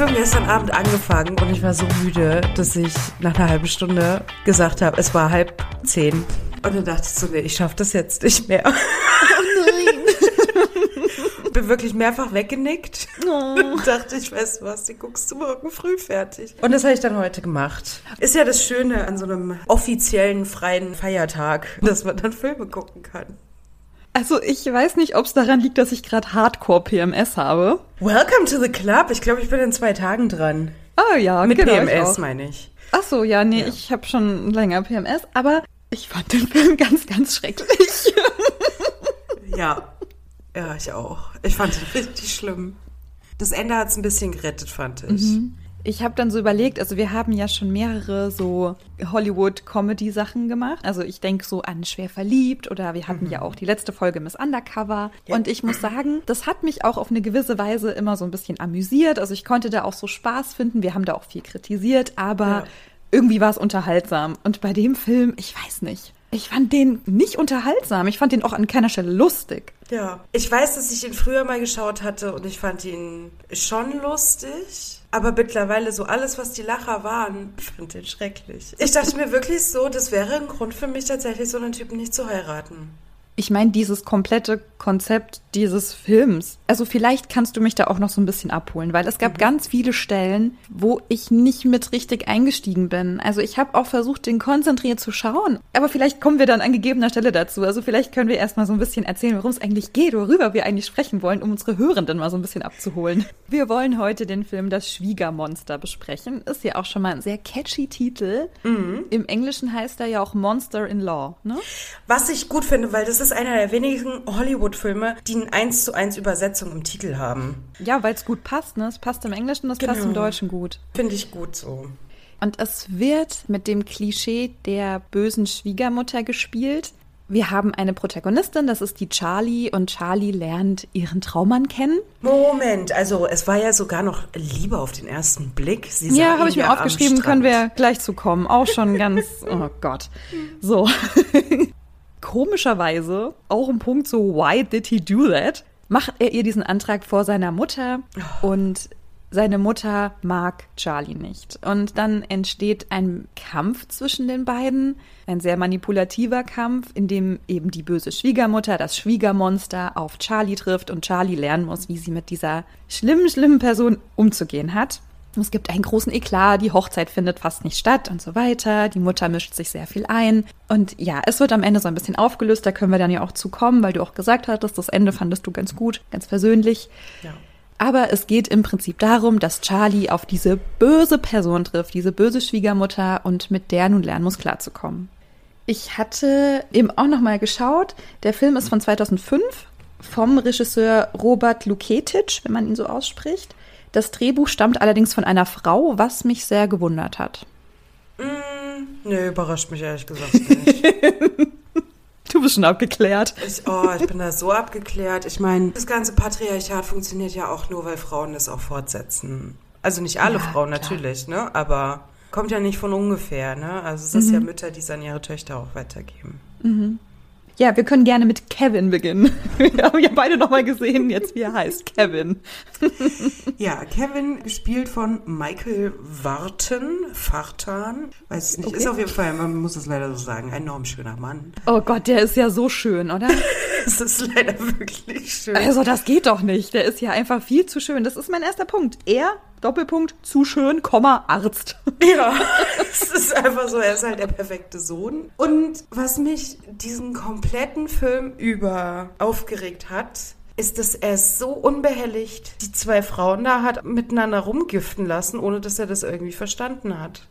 Film gestern Abend angefangen und ich war so müde, dass ich nach einer halben Stunde gesagt habe, es war halb zehn. Und dann dachte ich so, nee, ich schaffe das jetzt nicht mehr. Oh nein. Bin wirklich mehrfach weggenickt oh. und dachte, ich weiß was, die guckst du morgen früh fertig. Und das habe ich dann heute gemacht. Ist ja das Schöne an so einem offiziellen freien Feiertag, dass man dann Filme gucken kann. Also ich weiß nicht, ob es daran liegt, dass ich gerade Hardcore PMS habe. Welcome to the club. Ich glaube, ich bin in zwei Tagen dran. Ah ja, mit genau, PMS meine ich. Ach so, ja, nee, ja. ich habe schon länger PMS, aber ich fand den Film ganz, ganz schrecklich. ja, ja, ich auch. Ich fand ihn richtig schlimm. Das Ende hat es ein bisschen gerettet, fand ich. Mhm. Ich habe dann so überlegt, also wir haben ja schon mehrere so Hollywood-Comedy-Sachen gemacht. Also ich denke so an Schwer verliebt oder wir hatten mhm. ja auch die letzte Folge Miss Undercover. Ja. Und ich muss sagen, das hat mich auch auf eine gewisse Weise immer so ein bisschen amüsiert. Also ich konnte da auch so Spaß finden. Wir haben da auch viel kritisiert, aber ja. irgendwie war es unterhaltsam. Und bei dem Film, ich weiß nicht. Ich fand den nicht unterhaltsam. Ich fand den auch an keiner Stelle lustig. Ja. Ich weiß, dass ich ihn früher mal geschaut hatte und ich fand ihn schon lustig. Aber mittlerweile so alles, was die Lacher waren, ich fand den schrecklich. Ich dachte mir wirklich so, das wäre ein Grund für mich tatsächlich, so einen Typen nicht zu heiraten. Ich meine, dieses komplette Konzept dieses Films. Also vielleicht kannst du mich da auch noch so ein bisschen abholen, weil es gab mhm. ganz viele Stellen, wo ich nicht mit richtig eingestiegen bin. Also ich habe auch versucht, den konzentriert zu schauen. Aber vielleicht kommen wir dann an gegebener Stelle dazu. Also vielleicht können wir erstmal so ein bisschen erzählen, worum es eigentlich geht, worüber wir eigentlich sprechen wollen, um unsere Hörenden mal so ein bisschen abzuholen. Wir wollen heute den Film Das Schwiegermonster besprechen. Ist ja auch schon mal ein sehr catchy Titel. Mhm. Im Englischen heißt er ja auch Monster in Law. Ne? Was ich gut finde, weil das ist ist einer der wenigen Hollywood-Filme, die eine 1 zu 1 Übersetzung im Titel haben. Ja, weil es gut passt, ne? Es passt im Englischen, das genau. passt im genau. Deutschen gut. Finde ich gut so. Und es wird mit dem Klischee der bösen Schwiegermutter gespielt. Wir haben eine Protagonistin, das ist die Charlie, und Charlie lernt ihren Traummann kennen. Moment, also es war ja sogar noch Liebe auf den ersten Blick. Sie ja, habe ich mir aufgeschrieben, können wir gleich zu kommen. Auch schon ganz, oh Gott. So. komischerweise auch ein Punkt so, why did he do that? Macht er ihr diesen Antrag vor seiner Mutter und seine Mutter mag Charlie nicht. Und dann entsteht ein Kampf zwischen den beiden, ein sehr manipulativer Kampf, in dem eben die böse Schwiegermutter, das Schwiegermonster, auf Charlie trifft und Charlie lernen muss, wie sie mit dieser schlimmen, schlimmen Person umzugehen hat. Es gibt einen großen Eklat, die Hochzeit findet fast nicht statt und so weiter. Die Mutter mischt sich sehr viel ein. Und ja, es wird am Ende so ein bisschen aufgelöst, da können wir dann ja auch zu kommen, weil du auch gesagt hattest, das Ende fandest du ganz gut, ganz persönlich. Ja. Aber es geht im Prinzip darum, dass Charlie auf diese böse Person trifft, diese böse Schwiegermutter und mit der nun lernen muss klarzukommen. Ich hatte eben auch noch mal geschaut, der Film ist von 2005 vom Regisseur Robert Luketic, wenn man ihn so ausspricht. Das Drehbuch stammt allerdings von einer Frau, was mich sehr gewundert hat. Mm, nee, überrascht mich ehrlich gesagt nicht. du bist schon abgeklärt. Ich, oh, ich bin da so abgeklärt. Ich meine, das ganze Patriarchat funktioniert ja auch nur, weil Frauen das auch fortsetzen. Also nicht alle ja, Frauen klar. natürlich, ne? Aber kommt ja nicht von ungefähr, ne? Also es ist mhm. ja Mütter, die es an ihre Töchter auch weitergeben. Mhm. Ja, wir können gerne mit Kevin beginnen. Wir haben ja beide nochmal gesehen, jetzt wie er heißt. Kevin. Ja, Kevin, gespielt von Michael Warten, Fartan. Weiß es nicht, okay. ist auf jeden Fall, man muss es leider so sagen, ein enorm schöner Mann. Oh Gott, der ist ja so schön, oder? es ist leider wirklich schön. Also, das geht doch nicht. Der ist ja einfach viel zu schön. Das ist mein erster Punkt. Er Doppelpunkt, zu schön, Komma, Arzt. Ja, es ist einfach so, er ist halt der perfekte Sohn. Und was mich diesen kompletten Film über aufgeregt hat, ist, dass er so unbehelligt die zwei Frauen da hat miteinander rumgiften lassen, ohne dass er das irgendwie verstanden hat.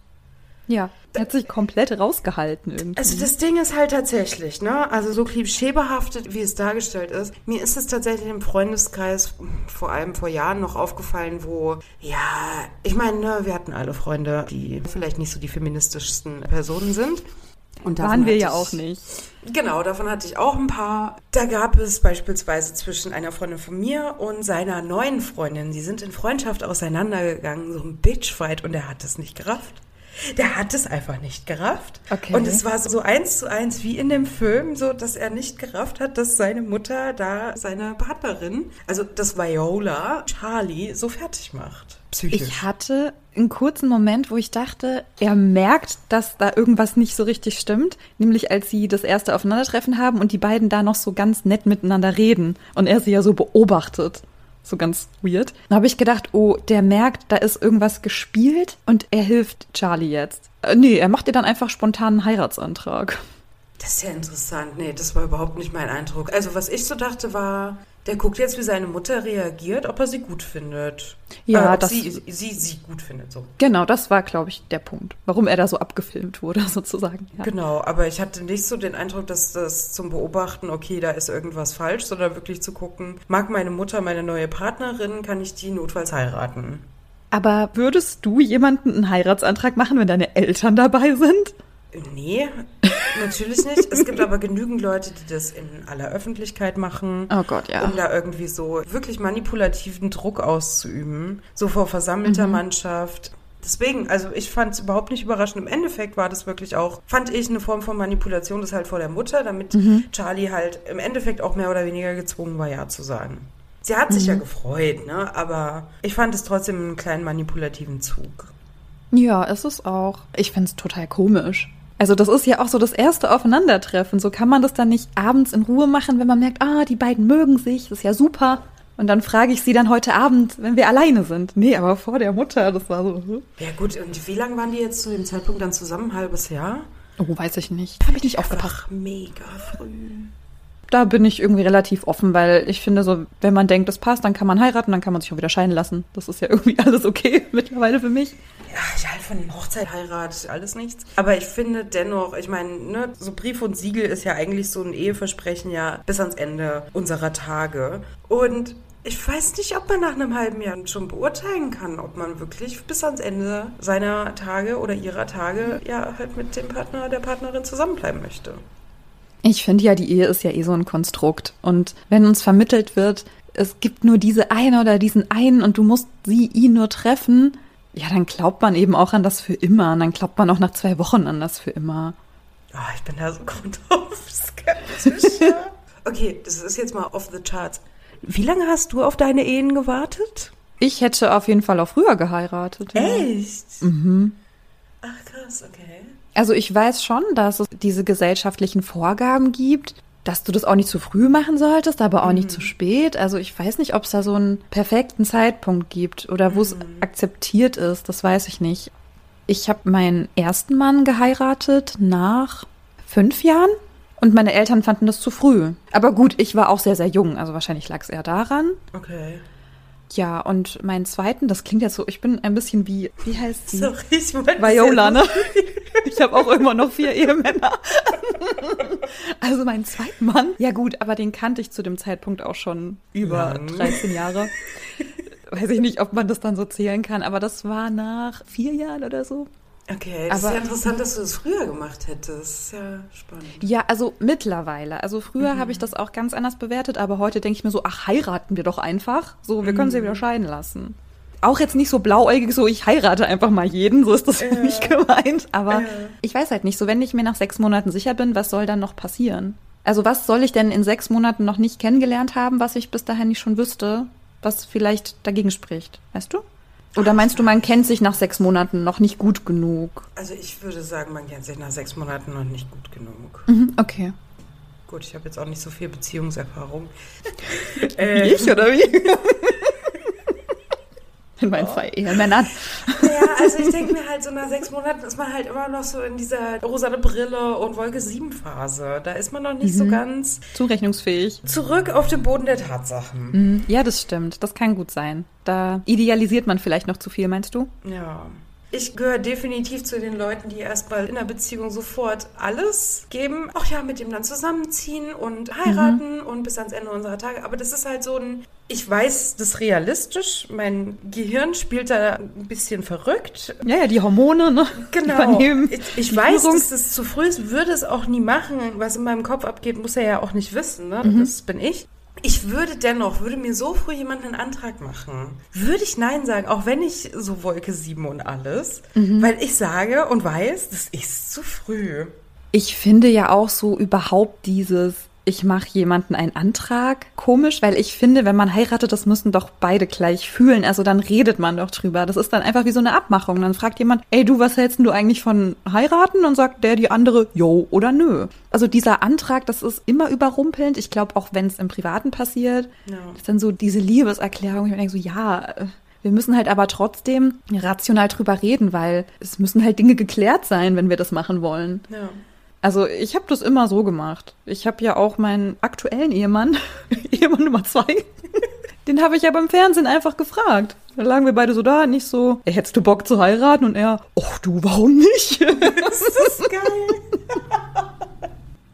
Ja, er hat sich komplett rausgehalten irgendwie. Also das Ding ist halt tatsächlich, ne? Also so klischeebehaftet, wie es dargestellt ist. Mir ist es tatsächlich im Freundeskreis vor allem vor Jahren noch aufgefallen, wo, ja, ich meine, ne, wir hatten alle Freunde, die vielleicht nicht so die feministischsten Personen sind. Und Waren wir ja auch nicht. Genau, davon hatte ich auch ein paar. Da gab es beispielsweise zwischen einer Freundin von mir und seiner neuen Freundin, die sind in Freundschaft auseinandergegangen, so ein Bitchfight und er hat das nicht gerafft. Der hat es einfach nicht gerafft. Okay. Und es war so eins zu eins wie in dem Film, so dass er nicht gerafft hat, dass seine Mutter da seine Partnerin, also das Viola, Charlie, so fertig macht. Psychisch. Ich hatte einen kurzen Moment, wo ich dachte, er merkt, dass da irgendwas nicht so richtig stimmt. Nämlich als sie das erste Aufeinandertreffen haben und die beiden da noch so ganz nett miteinander reden und er sie ja so beobachtet. So ganz weird. Da habe ich gedacht, oh, der merkt, da ist irgendwas gespielt und er hilft Charlie jetzt. Äh, nee, er macht ihr dann einfach spontan einen Heiratsantrag. Das ist ja interessant. Nee, das war überhaupt nicht mein Eindruck. Also was ich so dachte war, der guckt jetzt, wie seine Mutter reagiert, ob er sie gut findet. Ja, äh, ob das- sie, sie sie gut findet. So. Genau, das war, glaube ich, der Punkt, warum er da so abgefilmt wurde, sozusagen. Ja. Genau, aber ich hatte nicht so den Eindruck, dass das zum Beobachten, okay, da ist irgendwas falsch, sondern wirklich zu gucken, mag meine Mutter meine neue Partnerin, kann ich die notfalls heiraten? Aber würdest du jemanden einen Heiratsantrag machen, wenn deine Eltern dabei sind? Nee, natürlich nicht. Es gibt aber genügend Leute, die das in aller Öffentlichkeit machen. Oh Gott, ja. Um da irgendwie so wirklich manipulativen Druck auszuüben. So vor versammelter Mhm. Mannschaft. Deswegen, also ich fand es überhaupt nicht überraschend. Im Endeffekt war das wirklich auch, fand ich, eine Form von Manipulation, das halt vor der Mutter, damit Mhm. Charlie halt im Endeffekt auch mehr oder weniger gezwungen war, Ja zu sagen. Sie hat sich ja Mhm. gefreut, ne? Aber ich fand es trotzdem einen kleinen manipulativen Zug. Ja, ist es auch. Ich find's total komisch. Also das ist ja auch so das erste Aufeinandertreffen. So kann man das dann nicht abends in Ruhe machen, wenn man merkt, ah, die beiden mögen sich, das ist ja super. Und dann frage ich sie dann heute Abend, wenn wir alleine sind. Nee, aber vor der Mutter, das war so. hm. Ja gut, und wie lange waren die jetzt zu dem Zeitpunkt dann zusammen? Ein halbes Jahr? Oh, weiß ich nicht. Habe ich nicht aufgepasst. Ach, mega früh. Da bin ich irgendwie relativ offen, weil ich finde so, wenn man denkt, das passt, dann kann man heiraten, dann kann man sich auch wieder scheiden lassen. Das ist ja irgendwie alles okay mittlerweile für mich. Ja, ich halte von Hochzeit, Heirat, alles nichts. Aber ich finde dennoch, ich meine, ne, so Brief und Siegel ist ja eigentlich so ein Eheversprechen ja bis ans Ende unserer Tage. Und ich weiß nicht, ob man nach einem halben Jahr schon beurteilen kann, ob man wirklich bis ans Ende seiner Tage oder ihrer Tage ja halt mit dem Partner, der Partnerin zusammenbleiben möchte. Ich finde ja, die Ehe ist ja eh so ein Konstrukt. Und wenn uns vermittelt wird, es gibt nur diese eine oder diesen einen und du musst sie, ihn nur treffen, ja, dann glaubt man eben auch an das für immer. Und dann glaubt man auch nach zwei Wochen an das für immer. Ah, ich bin da so grundauf skeptisch. ja. okay, das ist jetzt mal off the charts. Wie lange hast du auf deine Ehen gewartet? Ich hätte auf jeden Fall auch früher geheiratet. ja. Echt? Mhm. Ach krass, okay. Also ich weiß schon, dass es diese gesellschaftlichen Vorgaben gibt, dass du das auch nicht zu früh machen solltest, aber auch nicht zu spät. Also ich weiß nicht, ob es da so einen perfekten Zeitpunkt gibt oder wo es akzeptiert ist. Das weiß ich nicht. Ich habe meinen ersten Mann geheiratet nach fünf Jahren und meine Eltern fanden das zu früh. Aber gut, ich war auch sehr, sehr jung. Also wahrscheinlich lag es eher daran. Okay. Ja, und meinen zweiten, das klingt jetzt so, ich bin ein bisschen wie, wie heißt sie? Sorry, ich wollte Viola, ne? Ich habe auch irgendwann noch vier Ehemänner. Also meinen zweiten Mann. Ja gut, aber den kannte ich zu dem Zeitpunkt auch schon über Lang. 13 Jahre. Weiß ich nicht, ob man das dann so zählen kann, aber das war nach vier Jahren oder so. Okay, das Aber- ist ja interessant, dass du das früher gemacht hättest. Das ist ja spannend. Ja, also mittlerweile. Also früher habe ich das auch ganz anders bewertet, aber heute denke ich mir so, ach, heiraten wir doch einfach. So, wir können sie wieder scheiden lassen. Auch jetzt nicht so blauäugig, so ich heirate einfach mal jeden, so ist das für mich gemeint. Aber Ja. ich weiß halt nicht, so wenn ich mir nach sechs Monaten sicher bin, was soll dann noch passieren? Also was soll ich denn in sechs Monaten noch nicht kennengelernt haben, was ich bis dahin nicht schon wüsste, was vielleicht dagegen spricht, weißt du? Oder meinst du, man kennt sich nach sechs Monaten noch nicht gut genug? Also ich würde sagen, man kennt sich nach sechs Monaten noch nicht gut genug. Mhm, okay. Gut, ich habe jetzt auch nicht so viel Beziehungserfahrung. Wie ich oder wie? In meinen zwei Ehemännern. Ja, also ich denke mir halt, so nach sechs Monaten ist man halt immer noch so in dieser rosane Brille und Wolke 7 Phase. Da ist man noch nicht so ganz Zurechnungsfähig. zurück auf den Boden der Tatsachen. Mhm. Ja, das stimmt. Das kann gut sein. Da idealisiert man vielleicht noch zu viel, meinst du? Ja. Ich gehöre definitiv zu den Leuten, die erstmal in einer Beziehung sofort alles geben. Ach ja, mit dem dann zusammenziehen und heiraten und bis ans Ende unserer Tage. Aber das ist halt so ein, ich weiß das ist realistisch. Mein Gehirn spielt da ein bisschen verrückt. Ja, ja, die Hormone, ne? Genau. Ich, ich weiß, Führung. dass das zu früh ist, würde es auch nie machen. Was in meinem Kopf abgeht, muss er ja auch nicht wissen. Ne? Mhm. Das bin ich. Ich würde dennoch, würde mir so früh jemand einen Antrag machen, würde ich Nein sagen, auch wenn ich so Wolke 7 und alles, Mhm. weil ich sage und weiß, das ist zu früh. Ich finde ja auch so überhaupt dieses, ich mache jemanden einen Antrag komisch, weil ich finde, wenn man heiratet, das müssen doch beide gleich fühlen. Also dann redet man doch drüber. Das ist dann einfach wie so eine Abmachung. Dann fragt jemand, ey du, was hältst du eigentlich von heiraten? Und sagt der die andere, jo oder nö. Also dieser Antrag, das ist immer überrumpelnd. Ich glaube, auch wenn es im Privaten passiert, Ja. das ist dann so diese Liebeserklärung. Ich denke so, ja, äh, wir müssen halt aber trotzdem rational drüber reden, weil es müssen halt Dinge geklärt sein, wenn wir das machen wollen. Ja. Also ich habe das immer so gemacht. Ich habe ja auch meinen aktuellen Ehemann, Ehemann Nummer zwei, den habe ich ja beim Fernsehen einfach gefragt. Da lagen wir beide so da, nicht so, ey, hättest du Bock zu heiraten? Und er, ach du, warum nicht? Das ist geil.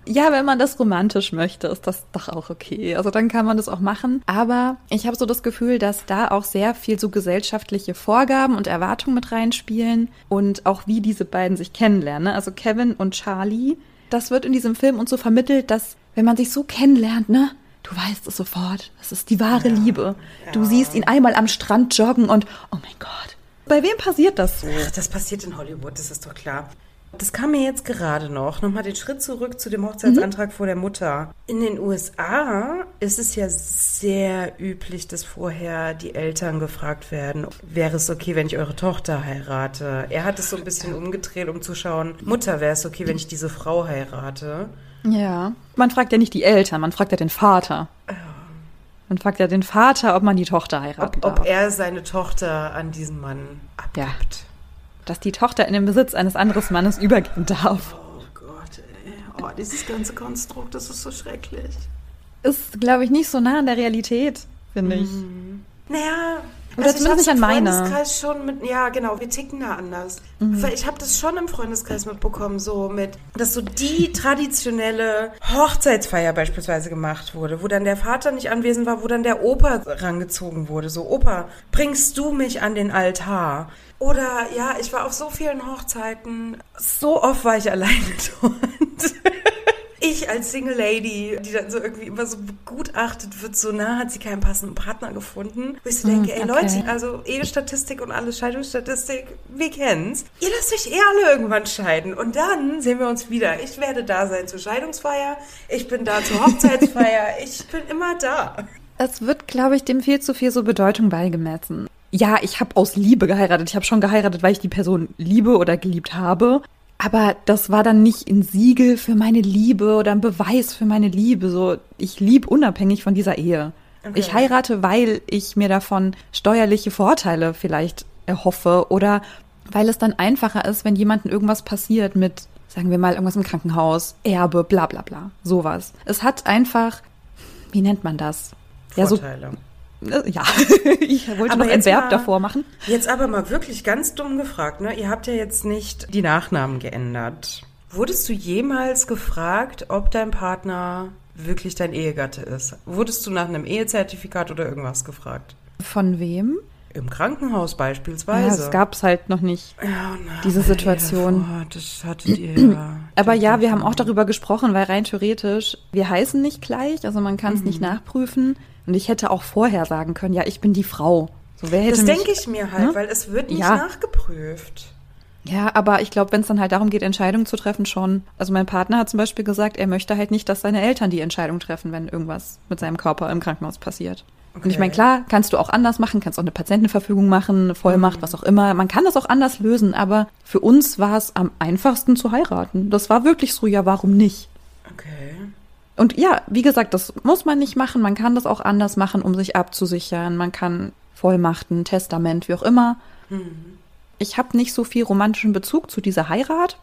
Ja, wenn man das romantisch möchte, ist das doch auch okay. Also dann kann man das auch machen. Aber ich habe so das Gefühl, dass da auch sehr viel so gesellschaftliche Vorgaben und Erwartungen mit reinspielen und auch wie diese beiden sich kennenlernen. ne? Also Kevin und Charlie, das wird in diesem Film uns so vermittelt, dass wenn man sich so kennenlernt, ne? Du weißt es sofort. Das ist die wahre Liebe. Du ja. siehst ihn einmal am Strand joggen und oh mein Gott. Bei wem passiert das so? Ach, das passiert in Hollywood, das ist doch klar. Das kam mir jetzt gerade noch. Nochmal den Schritt zurück zu dem Hochzeitsantrag vor der Mutter. In den USA ist es ja sehr üblich, dass vorher die Eltern gefragt werden, wäre es okay, wenn ich eure Tochter heirate? Er hat es so ein bisschen umgedreht, um zu schauen, Mutter, wäre es okay, wenn ich diese Frau heirate? Ja. Man fragt ja nicht die Eltern, man fragt ja den Vater. Man fragt ja den Vater, ob man die Tochter heiraten Ob, ob darf. er seine Tochter an diesen Mann abgibt. Ja. Dass die Tochter in den Besitz eines anderen Mannes übergehen darf. Oh Gott, ey. Oh, dieses ganze Konstrukt, das ist so schrecklich. Ist, glaube ich, nicht so nah an der Realität, finde ich. Naja, Oder also ich zumindest nicht an im meiner. Freundeskreis schon mit, ja genau, wir ticken da anders. Mhm. Weil ich habe das schon im Freundeskreis mitbekommen, so mit, dass so die traditionelle Hochzeitsfeier beispielsweise gemacht wurde, wo dann der Vater nicht anwesend war, wo dann der Opa rangezogen wurde. So, Opa, bringst du mich an den Altar? Oder ja, ich war auf so vielen Hochzeiten, so oft war ich alleine dort. Ich als Single Lady, die dann so irgendwie immer so begutachtet wird, so na, hat sie keinen passenden Partner gefunden. Wo ich so denke, ey okay. Leute, also Ehestatistik und alles, Scheidungsstatistik, wir kennen's. Ihr lasst euch eh alle irgendwann scheiden. Und dann sehen wir uns wieder. Ich werde da sein zur Scheidungsfeier, ich bin da zur Hochzeitsfeier, ich bin immer da. Es wird, glaube ich, dem viel zu viel so Bedeutung beigemessen. Ja, ich habe aus Liebe geheiratet. Ich habe schon geheiratet, weil ich die Person liebe oder geliebt habe. Aber das war dann nicht ein Siegel für meine Liebe oder ein Beweis für meine Liebe. So, ich lieb unabhängig von dieser Ehe. Okay. Ich heirate, weil ich mir davon steuerliche Vorteile vielleicht erhoffe oder weil es dann einfacher ist, wenn jemandem irgendwas passiert mit, sagen wir mal, irgendwas im Krankenhaus, Erbe, bla bla bla, sowas. Es hat einfach, wie nennt man das? Ja, so, Vorteile. Ja, ich wollte Aber noch ein Verb mal- davor machen. Jetzt aber mal wirklich ganz dumm gefragt, ne? Ihr habt ja jetzt nicht die Nachnamen geändert. Wurdest du jemals gefragt, ob dein Partner wirklich dein Ehegatte ist? Wurdest du nach einem Ehezertifikat oder irgendwas gefragt? Von wem? Im Krankenhaus Ja, beispielsweise. es gab's halt noch nicht. Ja, na, diese Situation. vor, Das hattet ihr ja. Aber ja, wir haben auch darüber gesprochen, weil rein theoretisch, wir heißen nicht gleich, also man kann es Mhm. nicht nachprüfen. Und ich hätte auch vorher sagen können, ja, ich bin die Frau. So, wer hätte Das denke ich mir halt, ne? weil es wird nicht Ja. nachgeprüft. Ja, aber ich glaube, wenn es dann halt darum geht, Entscheidungen zu treffen, schon. Also mein Partner hat zum Beispiel gesagt, er möchte halt nicht, dass seine Eltern die Entscheidung treffen, wenn irgendwas mit seinem Körper im Krankenhaus passiert. Und ich Okay. meine, klar, kannst du auch anders machen, kannst auch eine Patientenverfügung machen, eine Mhm. Vollmacht, was auch immer. Man kann das auch anders lösen, aber für uns war es am einfachsten zu heiraten. Das war wirklich so, ja, warum nicht? Okay. Und ja, wie gesagt, das muss man nicht machen. Man kann das auch anders machen, um sich abzusichern. Man kann Vollmachten, Testament, wie auch immer. Ich habe nicht so viel romantischen Bezug zu dieser Heirat,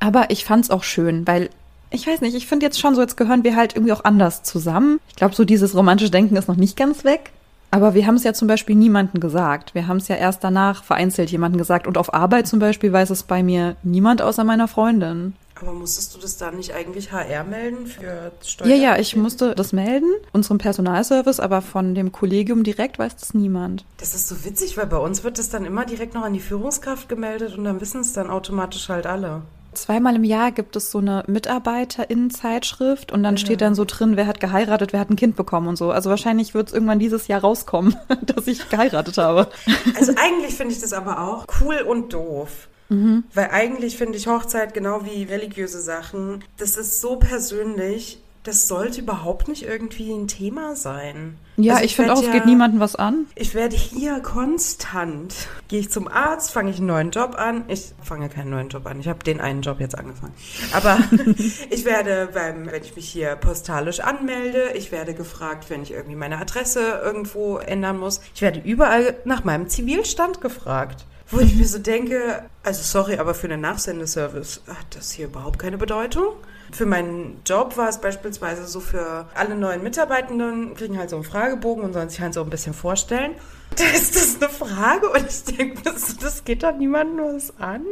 aber ich fand's auch schön, weil ich weiß nicht, ich finde jetzt schon so, jetzt gehören wir halt irgendwie auch anders zusammen. Ich glaube, so dieses romantische Denken ist noch nicht ganz weg. Aber wir haben es ja zum Beispiel niemandem gesagt. Wir haben es ja erst danach vereinzelt jemandem gesagt. Und auf Arbeit zum Beispiel weiß es bei mir niemand außer meiner Freundin. Aber musstest du das dann nicht eigentlich HR melden für Steuer? Ja, ja, ich musste das melden, unserem Personalservice, aber von dem Kollegium direkt weiß das niemand. Das ist so witzig, weil bei uns wird das dann immer direkt noch an die Führungskraft gemeldet und dann wissen es dann automatisch halt alle. Zweimal im Jahr gibt es so eine Mitarbeiterinnenzeitschrift und dann Ja. steht dann so drin, wer hat geheiratet, wer hat ein Kind bekommen und so. Also wahrscheinlich wird es irgendwann dieses Jahr rauskommen, dass ich geheiratet habe. Also eigentlich finde ich das aber auch cool und doof. Mhm. Weil eigentlich finde ich Hochzeit genau wie religiöse Sachen, das ist so persönlich, das sollte überhaupt nicht irgendwie ein Thema sein. Ja, Also ich finde werd auch, es ja- geht niemandem was an. Ich werde hier konstant. Gehe ich zum Arzt, fange ich einen neuen Job an. Ich fange keinen neuen Job an. Ich habe den einen Job jetzt angefangen. Aber ich werde beim, wenn ich mich hier postalisch anmelde, ich werde gefragt, wenn ich irgendwie meine Adresse irgendwo ändern muss. Ich werde überall nach meinem Zivilstand gefragt. Wo ich mir so denke, also sorry, aber für einen Nachsendeservice hat das hier überhaupt keine Bedeutung. Für meinen Job war es beispielsweise so für alle neuen Mitarbeitenden, kriegen halt so einen Fragebogen und sollen sich halt so ein bisschen vorstellen. Da ist das eine Frage und ich denke, das, geht doch niemandem was an.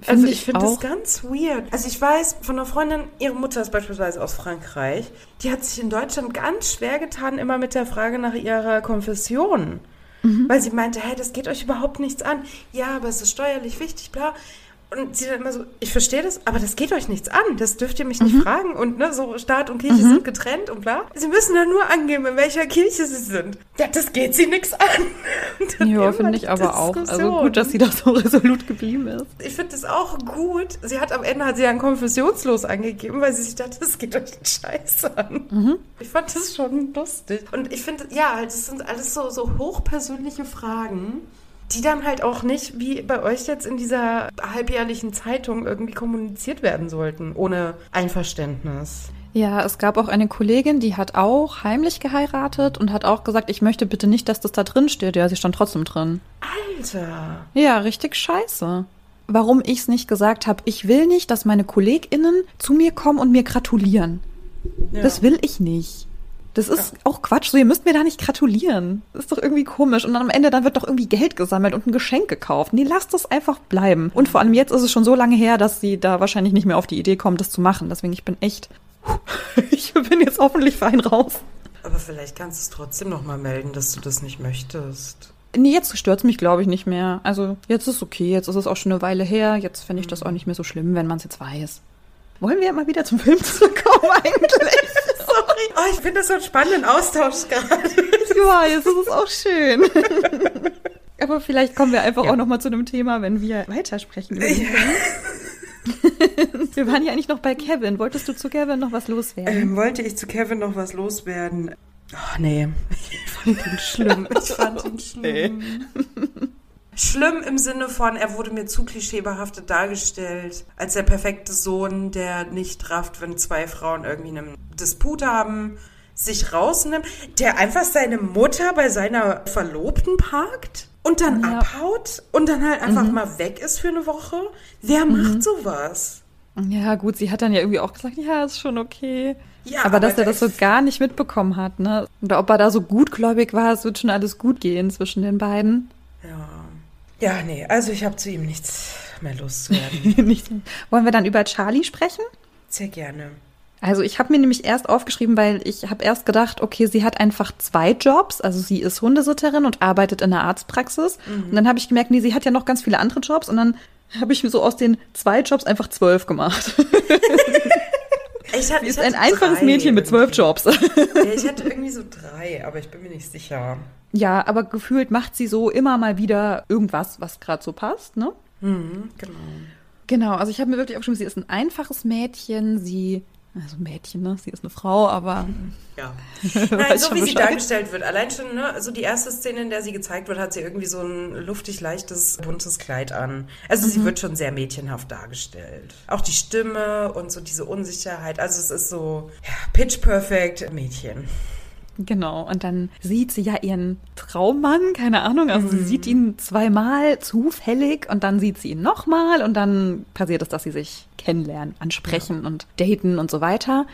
Also Finde ich finde das ganz weird. Also ich weiß von einer Freundin, ihre Mutter ist beispielsweise aus Frankreich, die hat sich in Deutschland ganz schwer getan, immer mit der Frage nach ihrer Konfession. Mhm. Weil sie meinte, hey, das geht euch überhaupt nichts an. Ja, aber es ist steuerlich wichtig, bla. Und sie dann immer so, ich verstehe das, aber das geht euch nichts an. Das dürft ihr mich Mhm. nicht fragen. Und ne, so Staat und Kirche sind getrennt und bla. Sie müssen dann nur angeben, in welcher Kirche sie sind. Ja, das geht sie nichts an. Ja, finde ich aber auch. Also gut, dass sie da so resolut geblieben ist. Ich finde das auch gut. Sie hat am Ende hat sie dann konfessionslos angegeben, weil sie sich dachte, das geht euch den Scheiß an. Ich fand das schon lustig. Und ich finde, ja, halt, das sind alles so, so hochpersönliche Fragen, die dann halt auch nicht, wie bei euch jetzt in dieser halbjährlichen Zeitung, irgendwie kommuniziert werden sollten, ohne Einverständnis. Ja, es gab auch eine Kollegin, die hat auch heimlich geheiratet und hat auch gesagt, ich möchte bitte nicht, dass das da drin steht. Ja, sie stand trotzdem drin. Alter. Ja, richtig scheiße. Warum ich es nicht gesagt habe, ich will nicht, dass meine KollegInnen zu mir kommen und mir gratulieren. Ja. Das will ich nicht. Das ist auch Quatsch. So, ihr müsst mir da nicht gratulieren. Das ist doch irgendwie komisch. Und dann am Ende dann wird doch irgendwie Geld gesammelt und ein Geschenk gekauft. Nee, lasst das einfach bleiben. Und vor allem jetzt ist es schon so lange her, dass sie da wahrscheinlich nicht mehr auf die Idee kommt, das zu machen. Deswegen, ich bin echt. Ich bin jetzt hoffentlich fein raus. Aber vielleicht kannst du es trotzdem nochmal melden, dass du das nicht möchtest. Nee, jetzt stört's mich, glaube ich, nicht mehr. Also, jetzt ist okay. Jetzt ist es auch schon eine Weile her. Jetzt finde ich das auch nicht mehr so schlimm, wenn man es jetzt weiß. Wollen wir mal wieder zum Film zurückkommen eigentlich? Sorry. Oh, ich finde das so einen spannenden Austausch gerade. Ja, jetzt ist es auch schön. Aber vielleicht kommen wir einfach Ja. auch noch mal zu einem Thema, wenn wir weitersprechen. über Film. wir waren ja eigentlich noch bei Kevin. Wolltest du zu Kevin noch was loswerden? Ähm, wollte ich zu Kevin noch was loswerden? Ach nee, ich fand ihn schlimm. Ich fand ihn schlimm. Schlimm im Sinne von, er wurde mir zu klischeebehaftet dargestellt, als der perfekte Sohn, der nicht rafft, wenn zwei Frauen irgendwie einen Disput haben, sich rausnimmt, der einfach seine Mutter bei seiner Verlobten parkt und dann Ja. abhaut und dann halt einfach mal weg ist für eine Woche. Wer macht sowas? Ja, gut, sie hat dann ja irgendwie auch gesagt, ja, ist schon okay. Ja, aber dass aber er das so gar nicht mitbekommen hat, ne? Oder ob er da so gutgläubig war, es wird schon alles gut gehen zwischen den beiden. Ja. Nee, also ich habe zu ihm nichts mehr loszuwerden. Nicht so. Wollen wir dann über Charlie sprechen? Sehr gerne. Also ich habe mir nämlich erst aufgeschrieben, weil ich habe erst gedacht, okay, sie hat einfach zwei Jobs. Also sie ist Hundesitterin und arbeitet in einer Arztpraxis. Und dann habe ich gemerkt, nee, sie hat ja noch ganz viele andere Jobs. Und dann habe ich mir so aus den zwei Jobs einfach zwölf gemacht. Ich hatte, Sie ist ein einfaches drei Mädchen mit zwölf. Jobs. Ja, ich hatte irgendwie so drei, aber ich bin mir nicht sicher. ja, aber gefühlt macht sie so immer mal wieder irgendwas, was gerade so passt, ne? Mhm, genau. Genau, also ich habe mir wirklich aufgeschrieben, sie ist ein einfaches Mädchen, sie, also Mädchen, ne? Sie ist eine Frau, aber Ja. Nein, so wie sie Bescheid. dargestellt wird. Allein schon, ne, so die erste Szene, in der sie gezeigt wird, hat sie irgendwie so ein luftig leichtes, buntes Kleid an. Also Mhm. sie wird schon sehr mädchenhaft dargestellt. Auch die Stimme und so diese Unsicherheit. Also es ist so, ja, pitch perfect Mädchen. Genau, und dann sieht sie ja ihren Traummann, keine Ahnung, also sie sieht ihn zweimal zufällig und dann sieht sie ihn nochmal und dann passiert es, dass sie sich kennenlernen, ansprechen und daten und so weiter.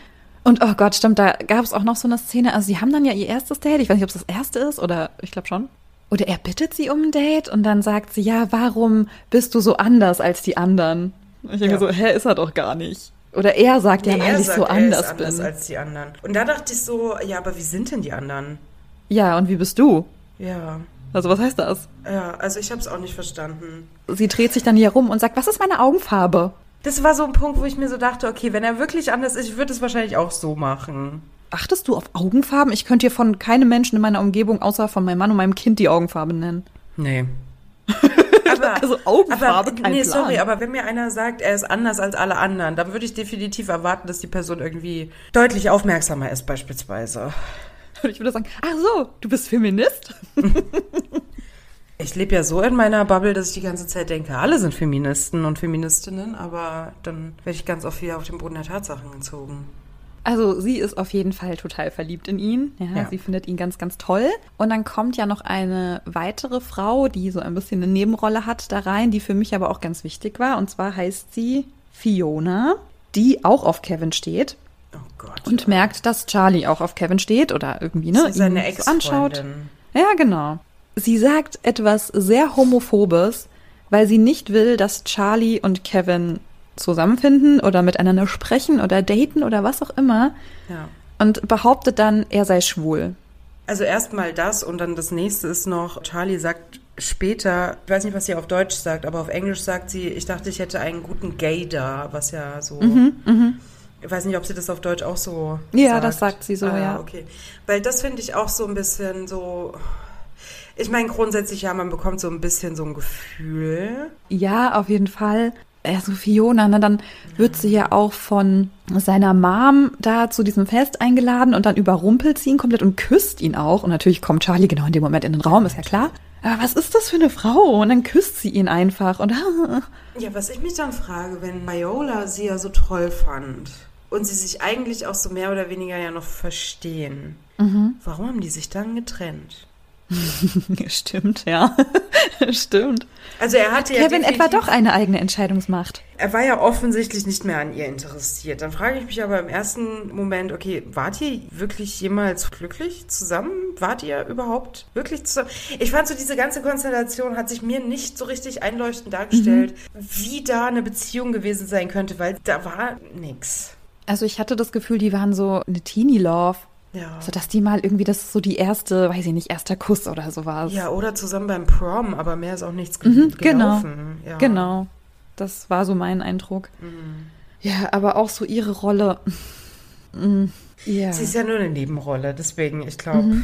Und oh Gott, stimmt, da gab es auch noch so eine Szene, also sie haben dann ja ihr erstes Date, ich weiß nicht, ob es das erste ist oder ich glaube schon. Oder er bittet sie um ein Date und dann sagt sie, ja, warum bist du so anders als die anderen? Ich denke Ja. so, hä, ist er doch gar nicht. Oder er sagt, ja, Nee, weil er ich sagt, so er anders, ist anders bin. als die anderen. Und da dachte ich so, ja, aber wie sind denn die anderen? Ja, und wie bist du? Ja, Also was heißt das? ja, also ich habe es auch nicht verstanden. Sie dreht sich dann hier rum und sagt, was ist meine Augenfarbe? Das war so ein Punkt, wo ich mir so dachte, okay, wenn er wirklich anders ist, ich würde es wahrscheinlich auch so machen. Achtest du auf Augenfarben? Ich könnte dir von keinem Menschen in meiner Umgebung außer von meinem Mann und meinem Kind die Augenfarbe nennen. Nee. aber, also Augenfarbe, aber, kein nee, Plan. sorry, aber wenn mir einer sagt, er ist anders als alle anderen, dann würde ich definitiv erwarten, dass die Person irgendwie deutlich aufmerksamer ist, beispielsweise. Und ich würde sagen, ach so, du bist Feminist? Ich lebe ja so in meiner Bubble, dass ich die ganze Zeit denke, alle sind Feministen und Feministinnen, aber dann werde ich ganz oft wieder auf den Boden der Tatsachen gezogen. Also sie ist auf jeden Fall total verliebt in ihn. Ja, Ja. Sie findet ihn ganz, ganz toll. Und dann kommt ja noch eine weitere Frau, die so ein bisschen eine Nebenrolle hat, da rein, die für mich aber auch ganz wichtig war. Und zwar heißt sie Fiona, die auch auf Kevin steht Oh Gott. und merkt, dass Charlie auch auf Kevin steht oder irgendwie ne, seine ihn so anschaut. Ja, genau. Sie sagt etwas sehr Homophobes, weil sie nicht will, dass Charlie und Kevin zusammenfinden oder miteinander sprechen oder daten oder was auch immer Ja. und behauptet dann, er sei schwul. Also erstmal das und dann das nächste ist noch, Charlie sagt später, ich weiß nicht, was sie auf Deutsch sagt, aber auf Englisch sagt sie, ich dachte, ich hätte einen guten Gay da, was ja so. Ich weiß nicht, ob sie das auf Deutsch auch so Mhm, Ja, sagt. das sagt sie so, ah, ja. okay. Weil das finde ich auch so ein bisschen so. Ich meine, grundsätzlich ja, man bekommt so ein bisschen so ein Gefühl. Ja, auf jeden Fall. Also Fiona, ne, dann wird sie ja auch von seiner Mom da zu diesem Fest eingeladen und dann überrumpelt sie ihn komplett und küsst ihn auch. Und natürlich kommt Charlie genau in dem Moment in den Raum, ist ja klar. Aber was ist das für eine Frau? Und dann küsst sie ihn einfach und Ja, was ich mich dann frage, wenn Viola sie ja so toll fand und sie sich eigentlich auch so mehr oder weniger ja noch verstehen, Mhm. warum haben die sich dann getrennt? Stimmt, ja. Stimmt. Also er hatte ja Kevin etwa doch eine eigene Entscheidungsmacht. Er war ja offensichtlich nicht mehr an ihr interessiert. Dann frage ich mich aber im ersten Moment, okay, wart ihr wirklich jemals glücklich zusammen? Wart ihr überhaupt wirklich zusammen? Ich fand so, diese ganze Konstellation hat sich mir nicht so richtig einleuchtend dargestellt, wie da eine Beziehung gewesen sein könnte, weil da war nix. Also ich hatte das Gefühl, die waren so eine Teenie-Love. Ja. So dass die mal irgendwie, das so die erste, weiß ich nicht, erster Kuss oder sowas. Ja, oder zusammen beim Prom, aber mehr ist auch nichts Mhm, genau. gelaufen. Ja. Genau. Das war so mein Eindruck. Ja, aber auch so ihre Rolle. Mm, Ja. Sie ist ja nur eine Nebenrolle, deswegen, ich glaube.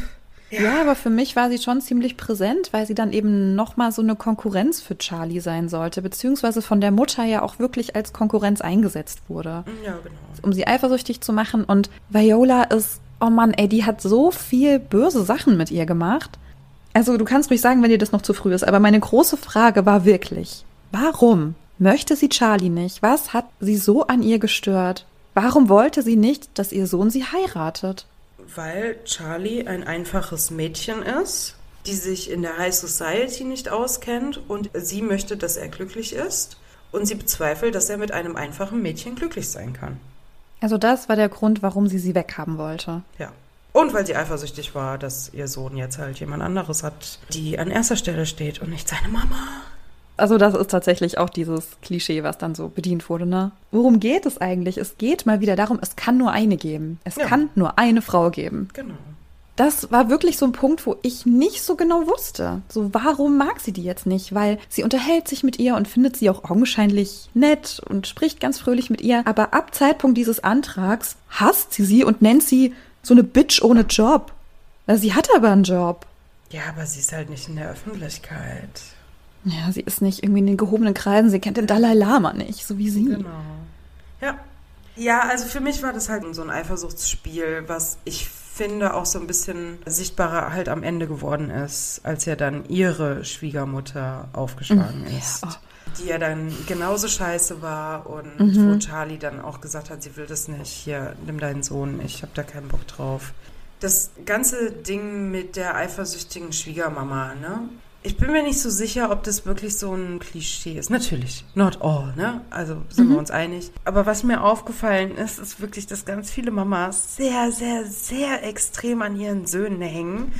ja, aber für mich war sie schon ziemlich präsent, weil sie dann eben nochmal so eine Konkurrenz für Charlie sein sollte, beziehungsweise von der Mutter ja auch wirklich als Konkurrenz eingesetzt wurde, Ja, genau. um sie eifersüchtig zu machen. Und Viola ist, oh Mann, ey, die hat so viel böse Sachen mit ihr gemacht. Also du kannst ruhig sagen, wenn dir das noch zu früh ist, aber meine große Frage war wirklich, warum möchte sie Charlie nicht? Was hat sie so an ihr gestört? Warum wollte sie nicht, dass ihr Sohn sie heiratet? Weil Charlie ein einfaches Mädchen ist, die sich in der High Society nicht auskennt und sie möchte, dass er glücklich ist und sie bezweifelt, dass er mit einem einfachen Mädchen glücklich sein kann. Also das war der Grund, warum sie sie weghaben wollte. Ja. Und weil sie eifersüchtig war, dass ihr Sohn jetzt halt jemand anderes hat, die an erster Stelle steht und nicht seine Mama. Also das ist tatsächlich auch dieses Klischee, was dann so bedient wurde, ne? Worum geht es eigentlich? Es geht mal wieder darum, es kann nur eine geben. Es Ja. kann nur eine Frau geben. Genau. Das war wirklich so ein Punkt, wo ich nicht so genau wusste. So, warum mag sie die jetzt nicht? Weil sie unterhält sich mit ihr und findet sie auch augenscheinlich nett und spricht ganz fröhlich mit ihr. Aber ab Zeitpunkt dieses Antrags hasst sie sie und nennt sie so eine Bitch ohne Job. Sie hat aber einen Job. Ja, aber sie ist halt nicht in der Öffentlichkeit. Ja, sie ist nicht irgendwie in den gehobenen Kreisen. Sie kennt den Dalai Lama nicht, so wie sie. Genau. Ja. Ja, also für mich war das halt so ein Eifersuchtsspiel, was ich finde auch so ein bisschen sichtbarer halt am Ende geworden ist, als ja dann ihre Schwiegermutter aufgeschlagen ist. Ja. Die ja dann genauso scheiße war und Mhm. wo Charlie dann auch gesagt hat, sie will das nicht. Hier, nimm deinen Sohn, ich habe da keinen Bock drauf. Das ganze Ding mit der eifersüchtigen Schwiegermama, ne? Ich bin mir nicht so sicher, ob das wirklich so ein Klischee ist. Natürlich, not all, ne? Also sind wir uns einig. Aber was mir aufgefallen ist, ist wirklich, dass ganz viele Mamas sehr, sehr, sehr extrem an ihren Söhnen hängen.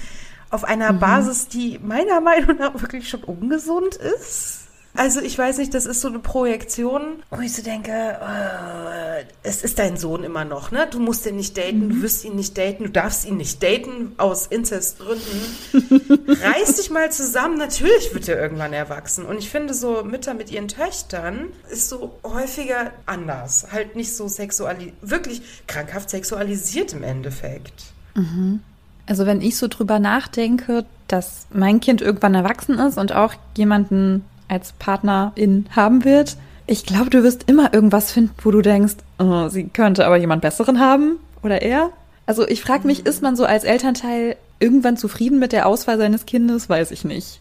Auf einer Basis, die meiner Meinung nach wirklich schon ungesund ist. Also ich weiß nicht, das ist so eine Projektion, wo ich so denke, äh, es ist dein Sohn immer noch, ne? Du musst ihn nicht daten, mhm. du wirst ihn nicht daten, du darfst ihn nicht daten aus Inzestgründen. Reiß dich mal zusammen, natürlich wird er irgendwann erwachsen. Und ich finde so Mütter mit ihren Töchtern ist so häufiger anders. Halt nicht so sexualisiert, wirklich krankhaft sexualisiert im Endeffekt. Mhm. Also wenn ich so drüber nachdenke, dass mein Kind irgendwann erwachsen ist und auch jemanden als Partnerin haben wird, ich glaube, du wirst immer irgendwas finden, wo du denkst, oh, sie könnte aber jemand Besseren haben oder er. Also ich frage mich, ist man so als Elternteil irgendwann zufrieden mit der Auswahl seines Kindes? Weiß ich nicht.